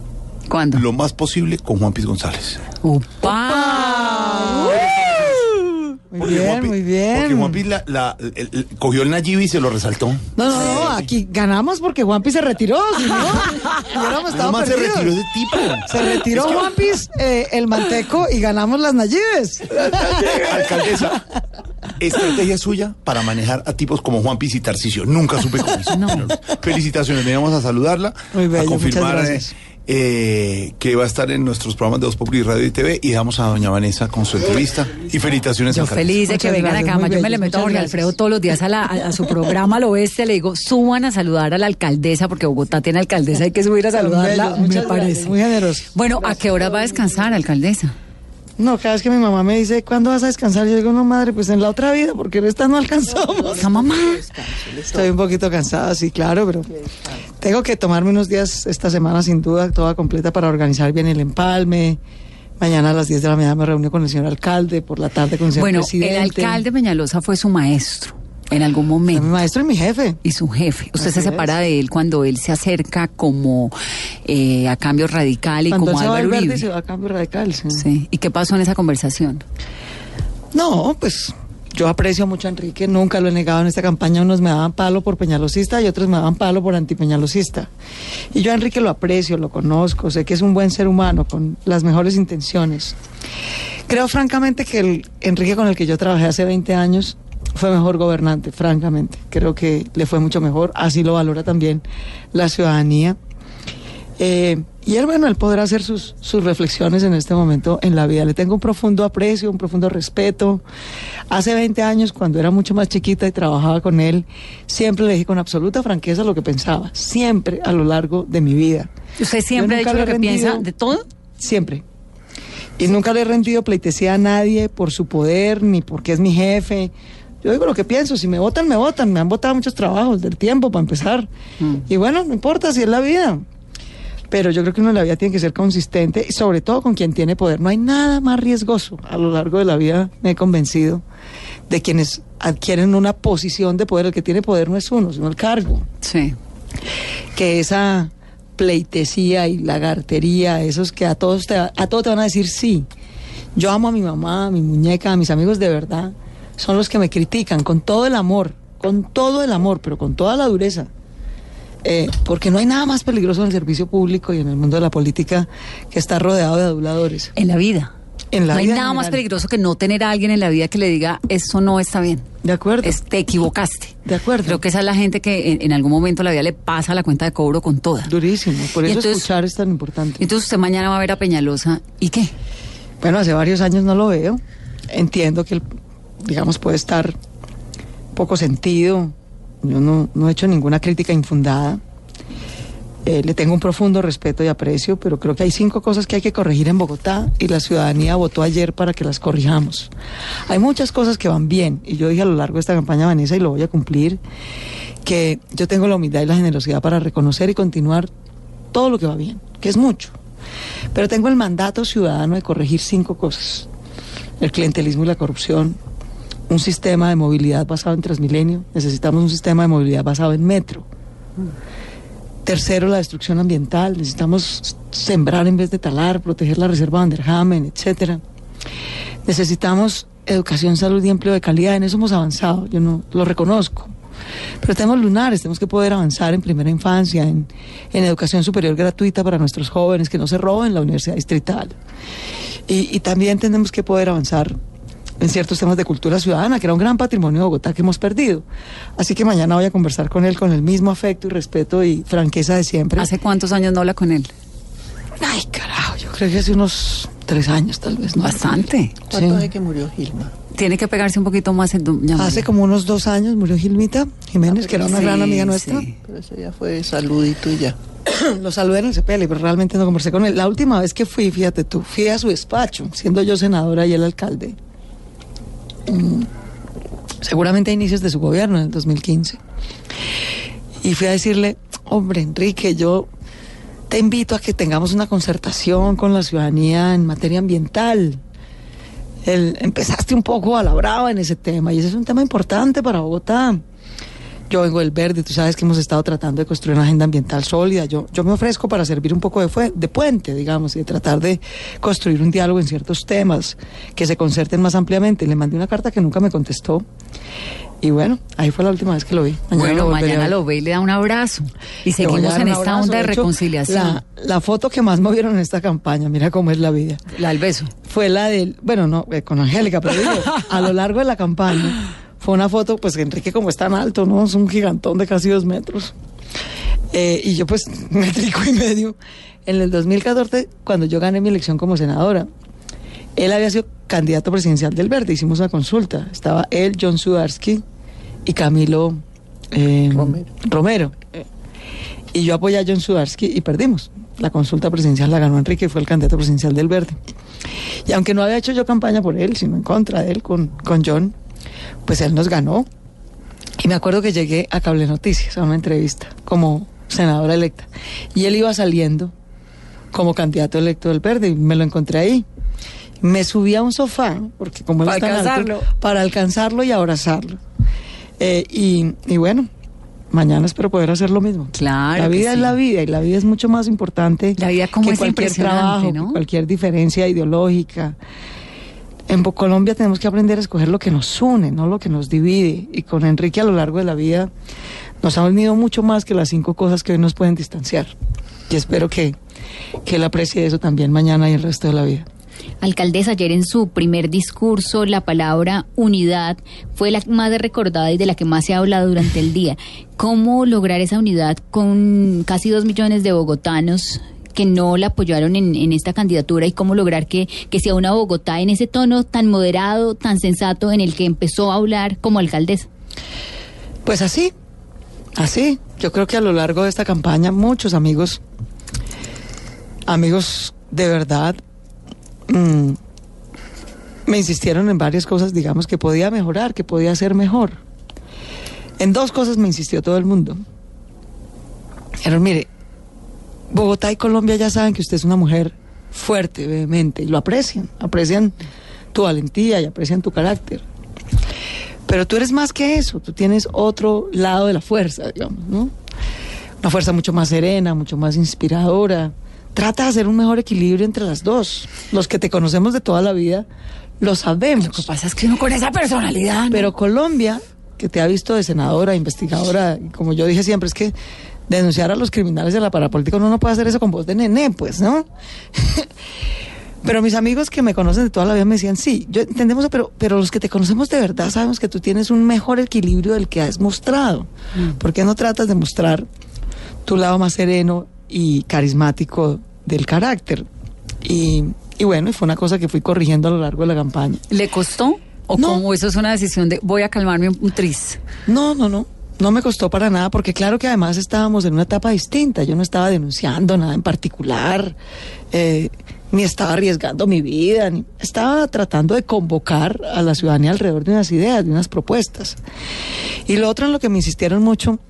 ¿Cuándo? Lo más posible con Juan Piz González. ¡Upa! Muy Porque bien, muy bien. Porque Juan Piz la- la- el- el- cogió el Nayibi y se lo resaltó. No, no, no, aquí ganamos porque Juanpi se retiró, si no, hubiéramos estado Nomás se retiró ese tipo. Se retiró Juanpis, eh, el manteco, y ganamos las Nayibes. Alcaldesa, estrategia suya para manejar a tipos como Juan Piz y Tarcisio. Nunca supe cómo hizo. Felicitaciones, veníamos a saludarla, Muy bello, a confirmar muchas eh, gracias. eh, que va a estar en nuestros programas de Voz Populi Radio y TV y damos a doña Vanessa con su entrevista y felicitaciones Yo alcaldesa. feliz de que Muchas vengan gracias, acá. Yo me le meto a Jorge gracias. Alfredo todos los días a, la- a- a su programa al oeste. Le digo, suban a saludar a la alcaldesa, porque Bogotá tiene alcaldesa, hay que subir a saludarla, bellos, me parece. gracias, muy generoso. Bueno, ¿a qué hora va a descansar, alcaldesa? No, cada vez que mi mamá me dice, ¿cuándo vas a descansar? Yo digo, no, madre, pues en la otra vida, porque en esta no alcanzamos. ¿Esa mamá? Estoy un poquito cansada, sí, claro, pero tengo que tomarme unos días esta semana, sin duda, toda completa para organizar bien el empalme. Mañana a las 10 de la mañana me reúno con el señor alcalde, por la tarde con el señor Bueno, presidente. el alcalde Peñalosa fue su maestro en algún Fue mi momento. maestro y mi jefe. Y su jefe. Usted Así se separa es. de él cuando él se acerca como eh, a cambio radical y Cuando como él se va Álvaro Uribe. se va a cambio radical. sí. Sí. ¿Y qué pasó en esa conversación? No, pues yo aprecio mucho a Enrique, nunca lo he negado en esta campaña. Unos me daban palo por peñalosista y otros me daban palo por antipeñalosista. Y yo a Enrique lo aprecio, lo conozco, sé que es un buen ser humano con las mejores intenciones. Creo francamente que el Enrique con el que yo trabajé hace 20 años fue mejor gobernante, francamente. Creo que le fue mucho mejor, así lo valora también la ciudadanía. Eh, y él, bueno, él podrá hacer sus, sus reflexiones en este momento en la vida. Le tengo un profundo aprecio, un profundo respeto. Hace 20 años, cuando era mucho más chiquita y trabajaba con él, siempre le dije con absoluta franqueza lo que pensaba, siempre a lo largo de mi vida. ¿Usted siempre ha dicho le lo que piensa rendido- de todo? Siempre. Y nunca le he rendido pleitesía a nadie por su poder ni porque es mi jefe. Yo digo lo que pienso, si me votan, me votan. Me han votado muchos trabajos del tiempo para empezar. Y bueno, no importa si es la vida. Pero yo creo que uno en la vida tiene que ser consistente, y sobre todo con quien tiene poder. No hay nada más riesgoso. A lo largo de la vida me he convencido de quienes adquieren una posición de poder. El que tiene poder no es uno, sino el cargo Sí. que esa pleitesía y lagartería, esos que a todos te, a todos te van a decir sí. Yo amo a mi mamá, a mi muñeca, a mis amigos de verdad. Son los que me critican con todo el amor, con todo el amor, pero con toda la dureza. Eh, porque no hay nada más peligroso en el servicio público y en el mundo de la política que estar rodeado de aduladores. En la vida. En la no hay vida nada más peligroso que no tener a alguien en la vida que le diga, eso no está bien. De acuerdo. Es- te equivocaste. De acuerdo. Creo que esa es la gente que en, en algún momento la vida le pasa la cuenta de cobro con toda. Durísimo. Por eso entonces- escuchar es tan importante. Entonces usted mañana va a ver a Peñalosa. ¿Y qué? Bueno, hace varios años no lo veo. Entiendo que, el- digamos, puede estar poco sentido. Yo no, no he hecho ninguna crítica infundada. Eh, le tengo un profundo respeto y aprecio, pero creo que hay cinco cosas que hay que corregir en Bogotá y la ciudadanía votó ayer para que las corrijamos. Hay muchas cosas que van bien y yo dije a lo largo de esta campaña, Vanessa, y lo voy a cumplir, que yo tengo la humildad y la generosidad para reconocer y continuar todo lo que va bien, que es mucho. Pero tengo el mandato ciudadano de corregir cinco cosas. El clientelismo y la corrupción, un sistema de movilidad basado en Transmilenio, necesitamos un sistema de movilidad basado en metro. Tercero, la destrucción ambiental, necesitamos sembrar en vez de talar, proteger la reserva Vanderhamen, etcétera. Necesitamos educación, salud y empleo de calidad. En eso hemos avanzado, yo no lo reconozco. Pero tenemos lunares, tenemos que poder avanzar en primera infancia, en, en educación superior gratuita para nuestros jóvenes, que no se roben la universidad distrital. Y también tenemos que poder avanzar en ciertos temas de cultura ciudadana, que era un gran patrimonio de Bogotá que hemos perdido. Así que mañana voy a conversar con él con el mismo afecto y respeto y franqueza de siempre. ¿Hace cuántos años no habla con él? Ay, carajo, yo creo que hace unos tres años tal vez. ¿no? Bastante. ¿Cuánto Sí. de que murió Gilma? Tiene que pegarse un poquito más en doña Hace como unos dos años murió Gilmita Jiménez, que era una Sí, gran amiga nuestra. sí. Pero eso ya fue saludito y ya. Lo saludé en el CPL, pero realmente no conversé con él. La última vez que fui, fíjate tú, fui a su despacho, siendo yo senadora y él alcalde. Mm, seguramente a inicios de su gobierno, en el 2015. Y fui a decirle, hombre, Enrique, yo te invito a que tengamos una concertación con la ciudadanía en materia ambiental. Empezaste un poco a la brava en ese tema y ese es un tema importante para Bogotá. Yo vengo del verde, tú sabes que hemos estado tratando de construir una agenda ambiental sólida. Yo, yo me ofrezco para servir un poco de, fue- de puente, digamos, y de tratar de construir un diálogo en ciertos temas que se concerten más ampliamente. Le mandé una carta que nunca me contestó. Y bueno, ahí fue la última vez que lo vi. Bueno, lo mañana lo ve y le da un abrazo. Y seguimos en esta abrazo. onda de, hecho, reconciliación. La, la foto que más movieron en esta campaña, mira cómo es la vida, La del beso. fue la del, bueno, no, eh, con Angélica, pero digo, a lo largo de la campaña, fue una foto, pues que Enrique como es tan alto, ¿no? Es un gigantón de casi dos metros. Eh, y yo pues, metrico y medio. En el 2014, cuando yo gané mi elección como senadora, él había sido candidato presidencial del Verde, hicimos una consulta. Estaba él, John Sudarsky y Camilo eh, Romero. Romero. Y yo apoyé a John Sudarsky y perdimos. La consulta presidencial la ganó Enrique fue el candidato presidencial del Verde. Y aunque no había hecho yo campaña por él, sino en contra de él con, con John, pues él nos ganó. Y me acuerdo que llegué a Cable Noticias a una entrevista como senadora electa. Y él iba saliendo como candidato electo del Verde y me lo encontré ahí. Me subí a un sofá, porque como él Para es tan alto, alcanzarlo. para alcanzarlo y abrazarlo. Eh, y, y bueno, mañana espero poder hacer lo mismo. Claro La vida sí. es la vida y la vida es mucho más importante La vida como que es cualquier trabajo, ¿no? cualquier diferencia ideológica. En Colombia tenemos que aprender a escoger lo que nos une, no lo que nos divide. Y con Enrique a lo largo de la vida nos ha unido mucho más que las cinco cosas que hoy nos pueden distanciar. Y espero que, que él aprecie eso también mañana y el resto de la vida. Alcaldesa, ayer en su primer discurso la palabra unidad fue la más recordada y de la que más se ha hablado durante el día. ¿Cómo lograr esa unidad con casi dos millones de bogotanos que no la apoyaron en, esta candidatura y cómo lograr que, que sea una Bogotá en ese tono tan moderado, tan sensato en el que empezó a hablar como alcaldesa? Pues así, así. Yo creo que a lo largo de esta campaña muchos amigos, amigos de verdad, mm, me insistieron en varias cosas, digamos, que podía mejorar, que podía ser mejor. En dos cosas me insistió todo el mundo. Dijeron, mire, Bogotá y Colombia ya saben que usted es una mujer fuerte, vehemente, y lo aprecian, aprecian tu valentía y aprecian tu carácter. Pero tú eres más que eso, tú tienes otro lado de la fuerza, digamos, ¿no? Una fuerza mucho más serena, mucho más inspiradora. Trata de hacer un mejor equilibrio entre las dos. Los que te conocemos de toda la vida lo sabemos. Lo que pasa es que uno con esa personalidad. ¿no? Pero Colombia, que te ha visto de senadora, investigadora, y como yo dije siempre, es que denunciar a los criminales de la parapolítica uno no puede hacer eso con voz de nené, pues, ¿no? pero mis amigos que me conocen de toda la vida me decían, sí, yo entendemos, pero, pero los que te conocemos de verdad sabemos que tú tienes un mejor equilibrio del que has mostrado. ¿Por qué no tratas de mostrar tu lado más sereno y carismático del carácter? Y, y bueno, y fue una cosa que fui corrigiendo a lo largo de la campaña. ¿Le costó? ¿O No. como eso es una decisión de voy a calmarme un, un tris? No, no, no. No me costó para nada, porque claro que además estábamos en una etapa distinta. Yo no estaba denunciando nada en particular, eh, ni estaba arriesgando mi vida, ni estaba tratando de convocar a la ciudadanía alrededor de unas ideas, de unas propuestas. Y lo otro en lo que me insistieron mucho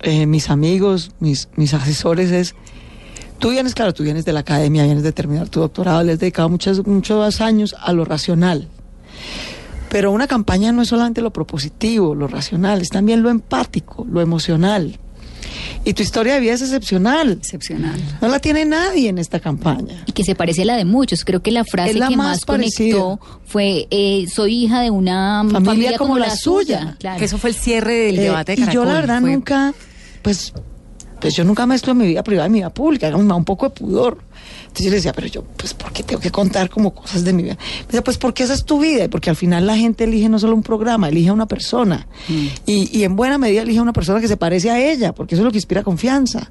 eh, mis amigos, mis, mis asesores es, tú vienes, claro, tú vienes de la academia, vienes de terminar tu doctorado, le has dedicado muchos, muchos años a lo racional. Pero una campaña no es solamente lo propositivo, lo racional, es también lo empático, lo emocional. Y tu historia de vida es excepcional. Excepcional. No la tiene nadie en esta campaña. Y que se parece a la de muchos. Creo que la frase la que más más, conectó fue eh, soy hija de una familia, como, la suya. Claro. Que eso fue el cierre del Eh, debate de y yo la Caracol, verdad fue- nunca, pues, pues yo nunca mezclo mi vida privada y mi vida pública, da un poco de pudor. Entonces yo le decía, pero yo, pues, ¿por qué tengo que contar como cosas de mi vida? Me decía, pues, porque esa es tu vida y porque al final la gente elige no solo un programa, elige a una persona. Mm. Y, y en buena medida elige a una persona que se parece a ella, porque eso es lo que inspira confianza.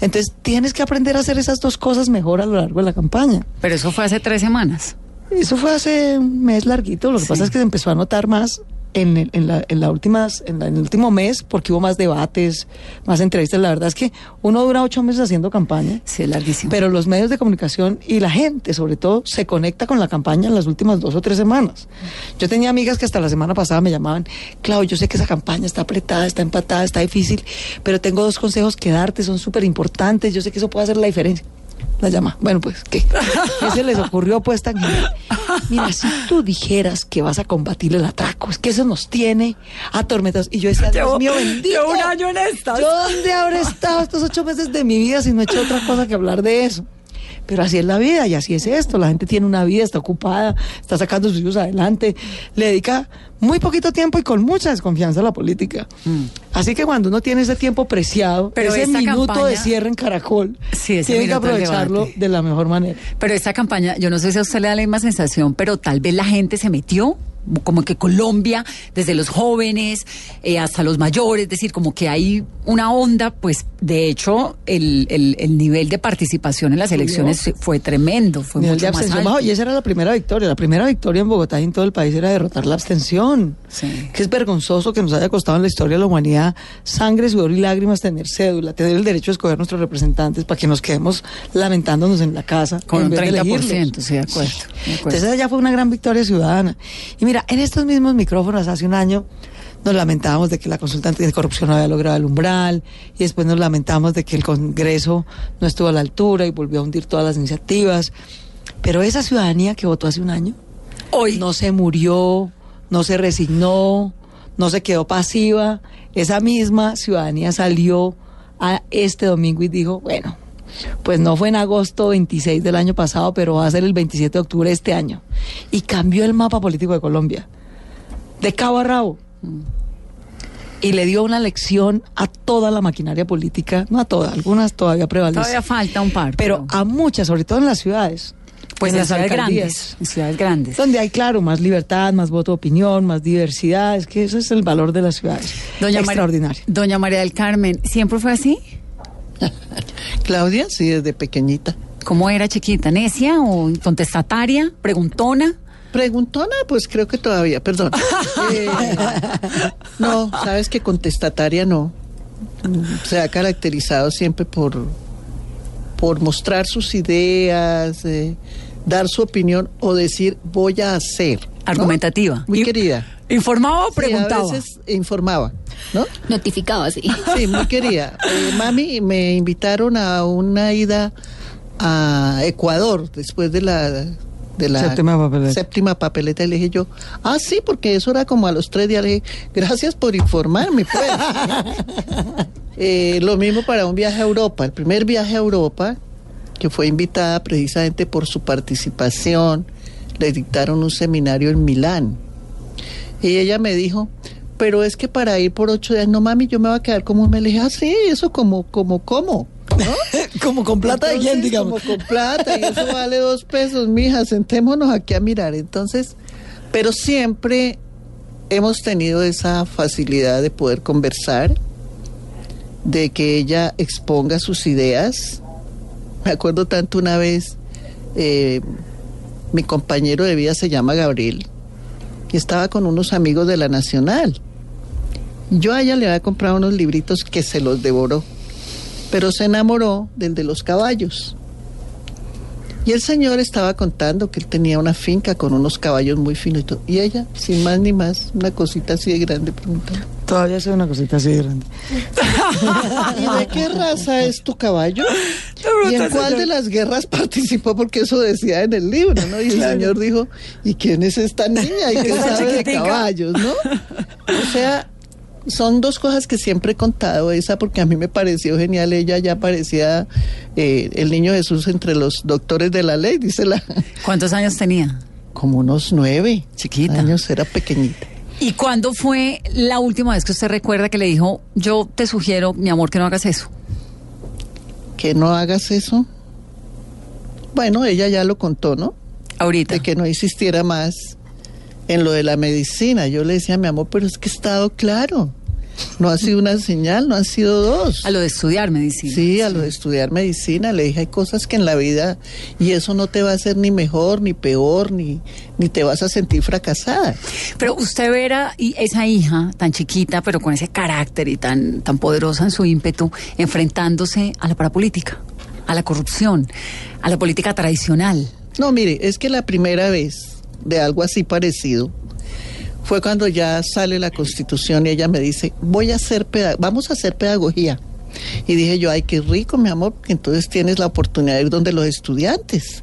Entonces tienes que aprender a hacer esas dos cosas mejor a lo largo de la campaña. Pero eso fue hace tres semanas. Eso fue hace un mes larguito. Lo que Sí. pasa es que se empezó a notar más en el, en la, en la últimas, en, la- en el último mes, porque hubo más debates, más entrevistas. La verdad es que uno dura ocho meses haciendo campaña. Sí, larguísimo. Pero los medios de comunicación y la gente, sobre todo, se conecta con la campaña en las últimas dos o tres semanas. Yo tenía amigas que hasta la semana pasada me llamaban, Claudio, yo sé que esa campaña está apretada, está empatada, está difícil, pero tengo dos consejos que darte, son súper importantes, yo sé que eso puede hacer la diferencia. La llama. Bueno, pues, ¿qué? ¿Qué se les ocurrió pues tan genial? Mira, si tú dijeras que vas a combatir el atraco, es que eso nos tiene atormentados. Y yo decía, Dios mío, bendito. un año en estas. ¿Yo dónde habré estado estos ocho meses de mi vida si no he hecho otra cosa que hablar de eso? Pero así es la vida y así es esto. La gente tiene una vida, está ocupada, está sacando sus hijos adelante, le dedica muy poquito tiempo y con mucha desconfianza a la política. Así que cuando uno tiene ese tiempo preciado, Mm. Pero ese minuto de cierre en Caracol, Sí, tiene que aprovecharlo de la mejor manera. Pero esta campaña, yo no sé si a usted le da la misma sensación, pero tal vez la gente se metió, como que Colombia, desde los jóvenes eh, hasta los mayores, es decir, como que hay una onda, pues de hecho el, el- el nivel de participación en las elecciones fue tremendo, fue Nivel mucho de más alto. Y esa era la primera victoria. La primera victoria en Bogotá y en todo el país era derrotar la abstención. Sí. Que es vergonzoso que nos haya costado en la historia de la humanidad sangre, sudor y lágrimas tener cédula, tener el derecho a escoger nuestros representantes para que nos quedemos lamentándonos en la casa. Con un vez de 30%, elegirlos. sí, de acuerdo, de acuerdo. Entonces ya fue una gran victoria ciudadana. Y mira, en estos mismos micrófonos hace un año nos lamentábamos de que la consulta de corrupción no había logrado el umbral y después nos lamentamos de que el Congreso no estuvo a la altura y volvió a hundir todas las iniciativas. Pero esa ciudadanía que votó hace un año Hoy no se murió, no se resignó, no se quedó pasiva. Esa misma ciudadanía salió a este domingo y dijo, bueno, pues no fue en agosto 26 del año pasado, pero va a ser el 27 de octubre de este año. Y cambió el mapa político de Colombia, de cabo a rabo. Y le dio una lección a toda la maquinaria política, no a todas, algunas todavía prevalecen. todavía falta un par. pero a muchas, sobre todo en las ciudades. pues en las ciudades grandes, en ciudades grandes. Donde hay, claro, más libertad, más voto de opinión, más diversidad. Es que eso es el valor de las ciudades. Doña Extraordinario. Doña María del Carmen, ¿siempre fue así? Claudia, sí, desde pequeñita. ¿Cómo era chiquita? ¿Necia o contestataria? ¿Preguntona? Preguntona, pues creo que todavía, perdón. Eh, no, sabes que contestataria no. Se ha caracterizado siempre por, por mostrar sus ideas, eh, dar su opinión o decir voy a hacer. ¿no? Argumentativa. Muy Y- querida. ¿Informaba o Sí, preguntaba? a veces informaba, ¿no? Notificaba, sí. Sí, muy querida. Eh, mami, me invitaron a una ida a Ecuador después de la de la Séptima papeleta. séptima papeleta. Y le dije yo, ah, sí, porque eso era como a los tres días. Le dije, gracias por informarme, pues. Eh, lo mismo para un viaje a Europa. El primer viaje a Europa, que fue invitada precisamente por su participación, le dictaron un seminario en Milán. Y ella me dijo, pero es que para ir por ocho días, no mami, yo me voy a quedar como un mes. Le dije, ah, sí, eso como, como, como. ¿no? Como con plata de quién, digamos. Como con plata, y eso vale dos pesos, mija, sentémonos aquí a mirar. Entonces, pero siempre hemos tenido esa facilidad de poder conversar, de que ella exponga sus ideas. Me acuerdo tanto una vez, eh, mi compañero de vida se llama Gabriel, y estaba con unos amigos de la Nacional. Yo a ella le había comprado unos libritos que se los devoró, pero se enamoró del de los caballos. Y el señor estaba contando que él tenía una finca con unos caballos muy finos y ella, sin más ni más, una cosita así de grande, preguntando, Todavía soy una cosita así de grande. ¿y de qué raza es tu caballo? ¿Y en cuál de las guerras participó? Porque eso decía en el libro, ¿no? Y el señor dijo, ¿y quién es esta niña? ¿Y qué sabe de caballos, no? O sea, son dos cosas que siempre he contado. Esa porque a mí me pareció genial. Ella ya parecía eh, el niño Jesús entre los doctores de la ley, dice la. ¿Cuántos años tenía? Como unos nueve Chiquita. años, era pequeñita. ¿Y cuándo fue la última vez que usted recuerda que le dijo, yo te sugiero, mi amor, que no hagas eso? Que no hagas eso. Bueno, ella ya lo contó, ¿no? Ahorita. De que no insistiera más en lo de la medicina. Yo le decía, mi amor, pero es que he estado claro. No ha sido una señal, no han sido dos. A lo de estudiar medicina. Sí, a lo de estudiar medicina. Le dije, hay cosas que en la vida, y eso no te va a hacer ni mejor, ni peor, ni, ni te vas a sentir fracasada. Pero usted verá y esa hija tan chiquita, pero con ese carácter y tan, tan poderosa en su ímpetu, enfrentándose a la parapolítica, a la corrupción, a la política tradicional. No, mire, es que la primera vez de algo así parecido fue cuando ya sale la constitución y ella me dice, voy a hacer vamos a hacer pedagogía. Y dije yo, ay, qué rico, mi amor, porque entonces tienes la oportunidad de ir donde los estudiantes.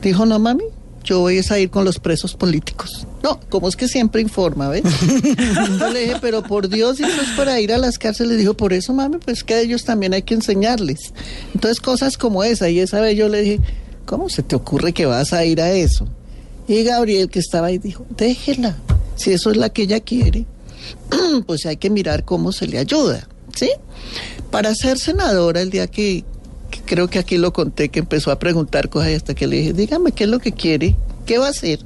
Dijo, no, mami, yo voy a ir con los presos políticos. No, como es que siempre informa, ¿ves? Yo le dije, pero por Dios, y eso es para ir a las cárceles. Dijo, por eso, mami, pues que a ellos también hay que enseñarles. Entonces, cosas como esa. Y esa vez yo le dije, ¿cómo se te ocurre que vas a ir a eso? Y Gabriel, que estaba ahí, dijo, déjela. Si eso es la que ella quiere, pues hay que mirar cómo se le ayuda, ¿sí? Para ser senadora, el día que, creo que aquí lo conté, que empezó a preguntar cosas hasta que le dije, dígame qué es lo que quiere, qué va a hacer.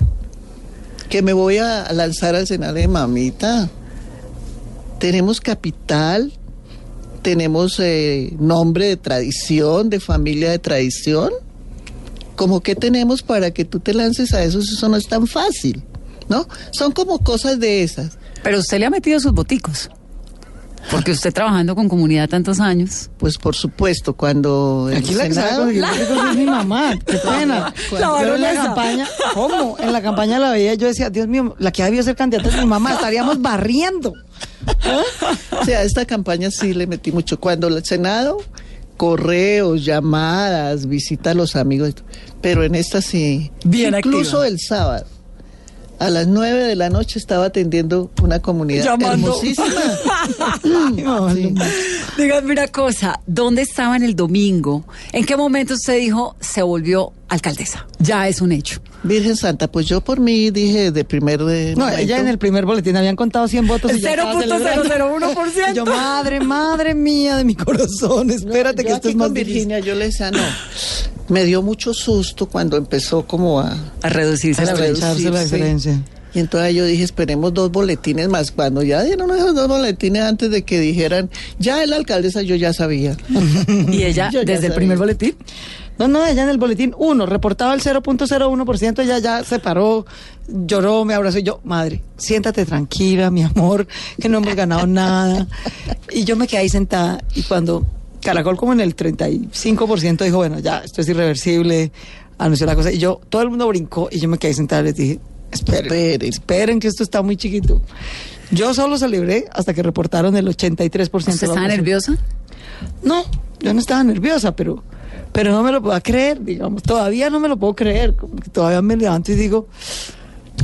Que me voy a lanzar al Senado de mamita. Tenemos capital, tenemos eh, nombre de tradición, de familia de tradición. Como que tenemos para que tú te lances a eso, eso no es tan fácil, ¿no? Son como cosas de esas. Pero usted le ha metido sus boticos. Porque usted trabajando con comunidad tantos años. Pues por supuesto, cuando Aquí la que sabe es mi mamá. Qué pena. La Yo en la campaña, ¿cómo? En la campaña la veía, yo decía, Dios mío, la que ha debido ser candidata es mi mamá, estaríamos barriendo. O sea, a esta campaña sí le metí mucho. Cuando el Senado, correos, llamadas, visita a los amigos. Pero en esta sí. Bien Incluso activa. el sábado. A las nueve de la noche estaba atendiendo una comunidad Llamando. hermosísima. Sí. Dígame una cosa, ¿dónde estaba en el domingo? ¿En qué momento usted dijo se volvió alcaldesa? Ya es un hecho. Virgen Santa, pues yo por mí dije de primer de No, momento, ella en el primer boletín habían contado 100 votos. y ya estaba celebrando. 0.001%. Y Yo, madre, madre mía de mi corazón, espérate Yo que esto es más difícil. Virginia, yo le decía, no. Me dio mucho susto cuando empezó como a, A reducirse a la diferencia. Y entonces yo dije, esperemos dos boletines más. Cuando ya dieron esos dos boletines antes de que dijeran, ya es la alcaldesa, yo ya sabía. Y ella, desde el sabía. primer boletín, No, no, ella en el boletín uno reportaba el 0.01%, ella ya se paró, lloró, me abrazó y yo, madre, siéntate tranquila, mi amor, que no hemos ganado nada. Y yo me quedé ahí sentada y cuando Caracol como en el 35% dijo, bueno, ya, esto es irreversible, anunció la cosa y yo, todo el mundo brincó y yo me quedé sentada y les dije, esperen, Esperen. esperen que esto está muy chiquito. Yo solo celebré hasta que reportaron el 83% ¿usted estaba nerviosa? No, yo no estaba nerviosa, pero, pero no me lo puedo creer, digamos. Todavía no me lo puedo creer. Como que todavía me levanto y digo,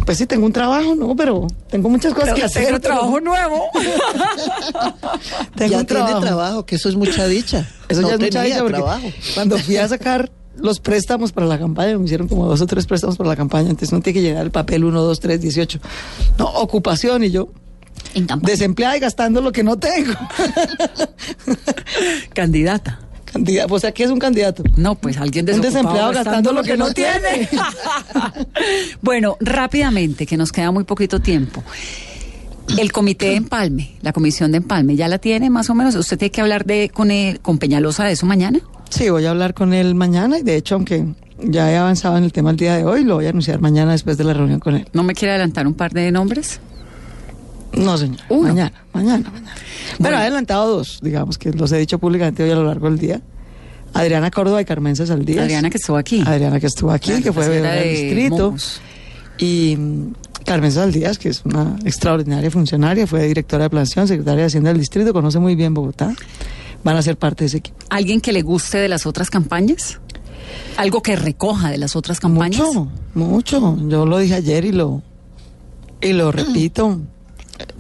pues sí, tengo un trabajo, ¿no? Pero tengo muchas cosas que hacer. pero- nuevo. Tengo ya un tiene trabajo. trabajo. que eso es mucha dicha. Eso No ya es mucha dicha porque trabajo. cuando fui a sacar los préstamos para la campaña, me hicieron como dos o tres préstamos para la campaña, entonces no tiene que llenar el papel 1, 2, 3, 18. No, ocupación y yo En desempleada y gastando lo que no tengo. Candidata. Candidato, o sea, ¿qué es un candidato? No, pues alguien Un desocupado desempleado gastando lo que no tiene. bueno, rápidamente, que nos queda muy poquito tiempo. El comité de empalme, la comisión de empalme, ¿ya la tiene más o menos? ¿Usted tiene que hablar de con, el- con Peñalosa de eso mañana? Sí, voy a hablar con él mañana y de hecho, aunque ya he avanzado en el tema el día de hoy, lo voy a anunciar mañana después de la reunión con él. ¿No me quiere adelantar un par de nombres? No, señor. Uno. Mañana, mañana, mañana. Bueno, he adelantado dos, digamos que los he dicho públicamente hoy a lo largo del día. Adriana Córdoba y Carmen Saldías. Adriana que estuvo aquí. Adriana que estuvo aquí, Claro, que fue veedora del de distrito. Y mm, Carmen Saldías, que es una extraordinaria funcionaria, fue directora de planación, secretaria de Hacienda del distrito, conoce muy bien Bogotá. Van a ser parte de ese equipo. ¿Alguien que le guste de las otras campañas? ¿Algo que recoja de las otras campañas? Mucho, mucho. Yo lo dije ayer y lo, y lo repito.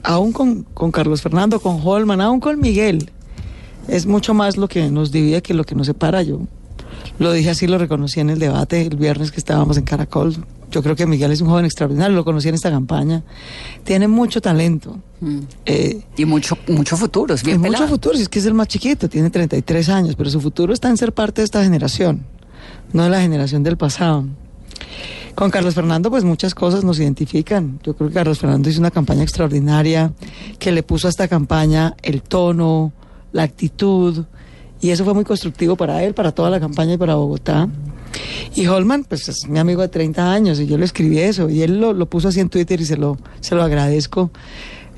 Aún con, con Carlos Fernando, con Holman, aún con Miguel, es mucho más lo que nos divide que lo que nos separa. Yo lo dije así, lo reconocí en el debate el viernes que estábamos en Caracol. Yo creo que Miguel es un joven extraordinario, lo conocí en esta campaña. Tiene mucho talento. Eh, Y mucho, mucho futuro, es bien y mucho futuro, si es que es el más chiquito, tiene 33 años, pero su futuro está en ser parte de esta generación, no de la generación del pasado. Con Carlos Fernando, pues muchas cosas nos identifican. Yo creo que Carlos Fernando hizo una campaña extraordinaria, que le puso a esta campaña el tono, la actitud, y eso fue muy constructivo para él, para toda la campaña y para Bogotá. Y Holman, pues es mi amigo de 30 años, y yo le escribí eso, y él lo, lo puso así en Twitter y se lo, se lo agradezco.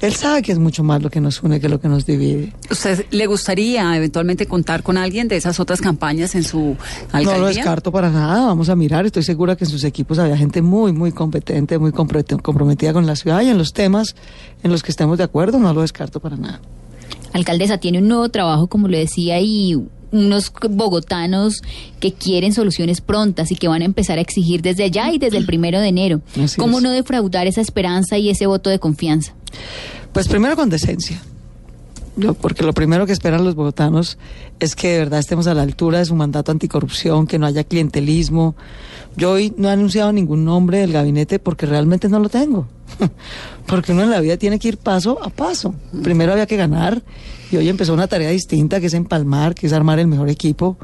Él sabe que es mucho más lo que nos une que lo que nos divide. ¿Usted le gustaría eventualmente contar con alguien de esas otras campañas en su alcaldía? No lo descarto para nada, vamos a mirar. Estoy segura que en sus equipos había gente muy, muy competente, muy comprometida con la ciudad y en los temas en los que estemos de acuerdo, no lo descarto para nada. Alcaldesa, tiene un nuevo trabajo, como le decía, y unos bogotanos que quieren soluciones prontas y que van a empezar a exigir desde allá y desde el primero de enero. Así ¿Cómo es. no defraudar esa esperanza y ese voto de confianza? Pues primero con decencia. Porque lo primero que esperan los bogotanos es que de verdad estemos a la altura de su mandato anticorrupción, que no haya clientelismo. Yo hoy no he anunciado ningún nombre del gabinete porque realmente no lo tengo. porque uno en la vida tiene que ir paso a paso. Primero había que ganar y hoy empezó una tarea distinta que es empalmar, que es armar el mejor equipo.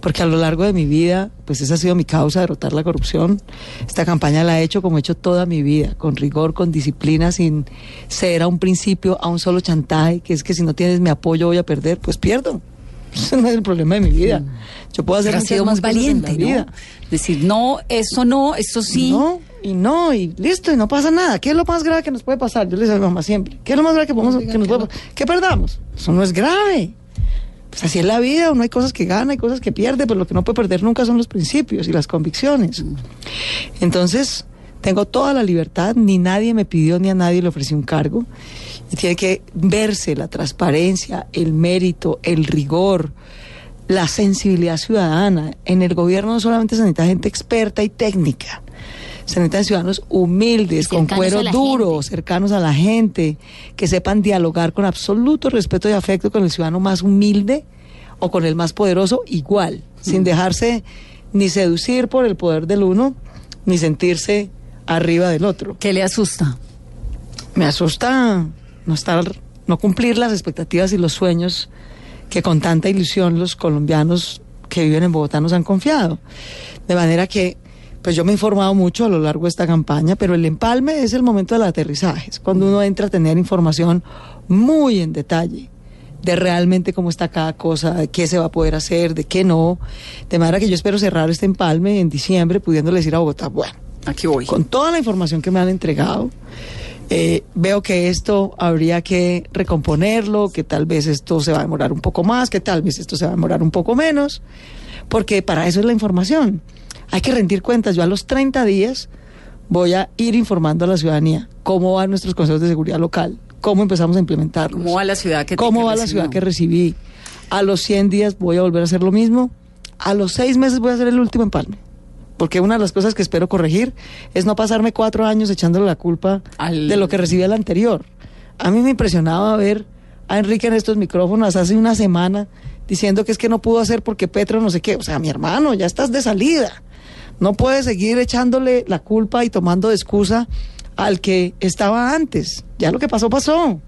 Porque a lo largo de mi vida, pues esa ha sido mi causa, derrotar la corrupción. Esta campaña la he hecho como he hecho toda mi vida, con rigor, con disciplina, sin ceder a un principio, a un solo chantaje, que es que si no tienes mi apoyo voy a perder, pues pierdo. Ese no es el problema de mi vida. Yo puedo hacer Pero ha sido más cosas en la valiente, ¿no? vida. Decir, no, esto no, esto sí. No, y no, y listo, y no pasa nada. ¿Qué es lo más grave que nos puede pasar? Yo le decía a mi mamá siempre. ¿Qué es lo más grave que, podemos, que nos puede pasar? Que perdamos. Eso no es grave. Pues así es la vida, uno hay cosas que gana, hay cosas que pierde, pero lo que no puede perder nunca son los principios y las convicciones. Entonces, tengo toda la libertad, ni nadie me pidió ni a nadie le ofrecí un cargo. Y tiene que verse la transparencia, el mérito, el rigor, la sensibilidad ciudadana. En el gobierno no solamente se necesita gente experta y técnica, se necesitan ciudadanos humildes, con cuero duro, gente. cercanos a la gente, que sepan dialogar con absoluto respeto y afecto con el ciudadano más humilde o con el más poderoso igual, sin dejarse ni seducir por el poder del uno, ni sentirse arriba del otro. ¿Qué le asusta? Me asusta no estar, no cumplir las expectativas y los sueños que con tanta ilusión los colombianos que viven en Bogotá nos han confiado. De manera que, pues yo me he informado mucho a lo largo de esta campaña, pero el empalme es el momento del aterrizaje, es cuando uno entra a tener información muy en detalle de realmente cómo está cada cosa, de qué se va a poder hacer, de qué no. De manera que yo espero cerrar este empalme en diciembre, pudiéndole decir a Bogotá, bueno, Aquí voy. con toda la información que me han entregado, eh, veo que esto habría que recomponerlo, que tal vez esto se va a demorar un poco más, que tal vez esto se va a demorar un poco menos, porque para eso es la información. Hay que rendir cuentas. Yo a los 30 días voy a ir informando a la ciudadanía cómo van nuestros consejos de seguridad local, cómo empezamos a implementarlos. ¿Cómo va la ciudad que ¿Cómo va la ciudad que recibí? A los 100 días voy a volver a hacer lo mismo. A los seis meses voy a hacer el último empalme. Porque una de las cosas que espero corregir es no pasarme cuatro años echándole la culpa Al- de lo que recibí el anterior. A mí me impresionaba ver a Enrique en estos micrófonos hace una semana diciendo que es que no pudo hacer porque Petro no sé qué. O sea, mi hermano, ya estás de salida. No puedes seguir echándole la culpa y tomando de excusa al que estaba antes. Ya lo que pasó, pasó.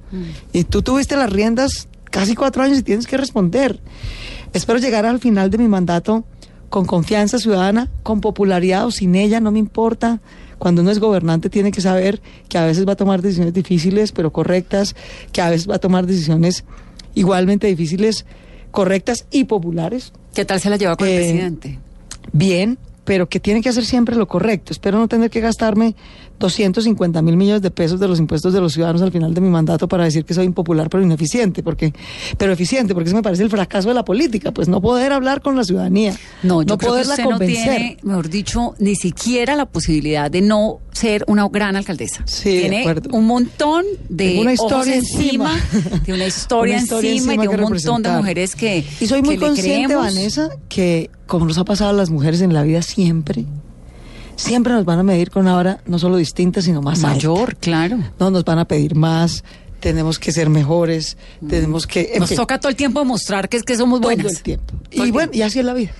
Y tú tuviste las riendas casi cuatro años y tienes que responder. Espero llegar al final de mi mandato con confianza ciudadana, con popularidad o sin ella, no me importa. Cuando uno es gobernante tiene que saber que a veces va a tomar decisiones difíciles, pero correctas, que a veces va a tomar decisiones igualmente difíciles, correctas y populares. ¿Qué tal se la lleva con el Eh, presidente? Bien, pero que tiene que hacer siempre lo correcto. Espero no tener que gastarme 250 mil millones de pesos de los impuestos de los ciudadanos al final de mi mandato para decir que soy impopular pero ineficiente, porque, pero eficiente, porque eso me parece el fracaso de la política, pues no poder hablar con la ciudadanía, No, yo creo que poderla no convencer. tiene, mejor dicho, ni siquiera la posibilidad de no ser una gran alcaldesa. Sí, tiene un montón de una historia ojos encima, de una historia, Una historia encima, encima y de que un montón de mujeres que Y soy muy que consciente. Vanessa, que como nos ha pasado a las mujeres en la vida siempre, siempre nos van a medir con una hora no solo distinta, sino más alta. Mayor, claro. No, nos van a pedir más tenemos que ser mejores, tenemos que... Nos fin, toca todo el tiempo demostrar que es que somos todo buenas. el tiempo. Todo Y el bueno, tiempo. y así es la vida.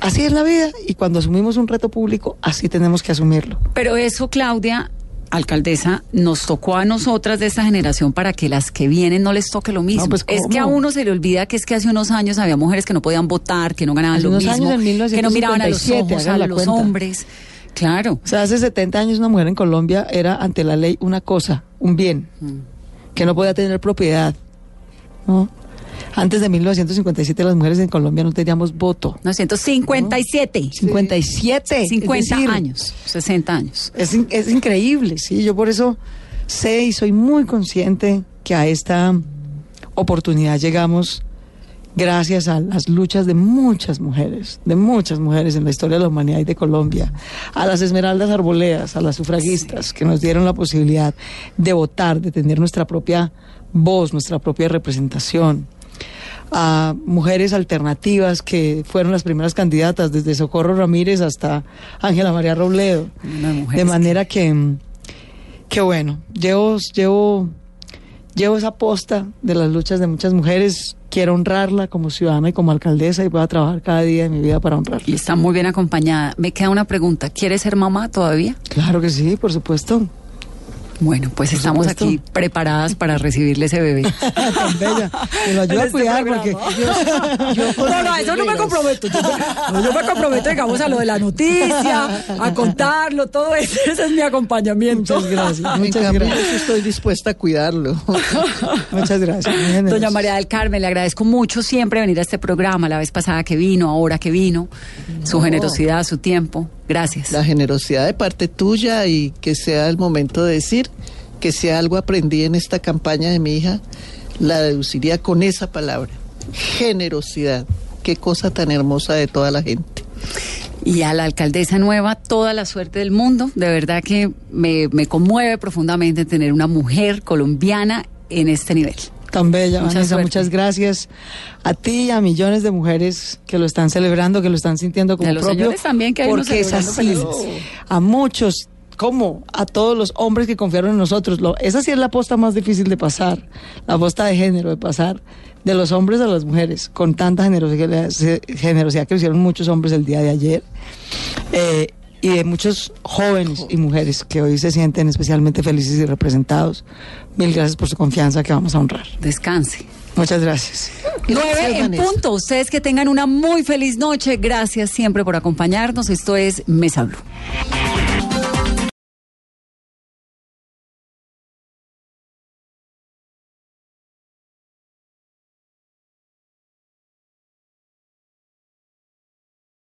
Así es la vida y cuando asumimos un reto público, así tenemos que asumirlo. Pero eso, Claudia, alcaldesa, nos tocó a nosotras de esta generación para que las que vienen no les toque lo mismo. No, pues, es que a uno se le olvida que es que hace unos años había mujeres que no podían votar, que no ganaban Hace lo unos mismo, años, en que no miraban a los 1957, ojos a los cuenta. hombres. Claro. O sea, hace 70 años una mujer en Colombia era ante la ley una cosa, un bien, que no podía tener propiedad. ¿no? Antes de 1957 las mujeres en Colombia no teníamos voto. 957. 57. 50 es decir, años, 60 años. Es, es increíble, sí. Yo por eso sé y soy muy consciente que a esta oportunidad llegamos gracias a las luchas de muchas mujeres, de muchas mujeres en la historia de la humanidad y de Colombia, a las Esmeraldas Arboledas, a las sufragistas que nos dieron la posibilidad de votar, de tener nuestra propia voz, nuestra propia representación a mujeres alternativas que fueron las primeras candidatas, desde Socorro Ramírez hasta Ángela María Robledo. De manera que, que bueno, llevo, llevo, llevo esa posta de las luchas de muchas mujeres, quiero honrarla como ciudadana y como alcaldesa y voy a trabajar cada día de mi vida para honrarla. Y está muy bien acompañada. Me queda una pregunta. ¿Quiere ser mamá todavía? Claro que sí, por supuesto. Bueno, pues estamos supuesto. aquí preparadas para recibirle ese bebé. Tan bella. Me lo ayuda a este cuidar porque yo, yo No, no, eso no me comprometo. Yo, no, yo me comprometo, digamos, a lo de la noticia, a contarlo, todo eso. Ese es mi acompañamiento. Muchas gracias, muchas gracias. estoy dispuesta a cuidarlo. Muchas gracias. Doña María del Carmen, le agradezco mucho siempre venir a este programa, la vez pasada que vino, ahora que vino, su generosidad, su tiempo. Gracias. La generosidad de parte tuya y que sea el momento de decir que si algo aprendí en esta campaña de mi hija, la deduciría con esa palabra. Generosidad. Qué cosa tan hermosa de toda la gente. Y a la alcaldesa nueva, toda la suerte del mundo. De verdad que me, me conmueve profundamente tener una mujer colombiana en este nivel. Tan bella, Mucha Vanessa, suerte. muchas gracias a ti y a millones de mujeres que lo están celebrando, que lo están sintiendo como Y a los propio. también, que hay porque es así. A muchos, como a todos los hombres que confiaron en nosotros. Lo- esa sí es la posta más difícil de pasar, la posta de género, de pasar de los hombres a las mujeres, con tanta generosidad, generosidad que hicieron muchos hombres el día de ayer. Eh, y de muchos jóvenes y mujeres que hoy se sienten especialmente felices y representados. Mil gracias por su confianza que vamos a honrar. Descanse. Muchas gracias. Nueve en punto. Ustedes que tengan una muy feliz noche. Gracias siempre por acompañarnos. Esto es Mesa Blue.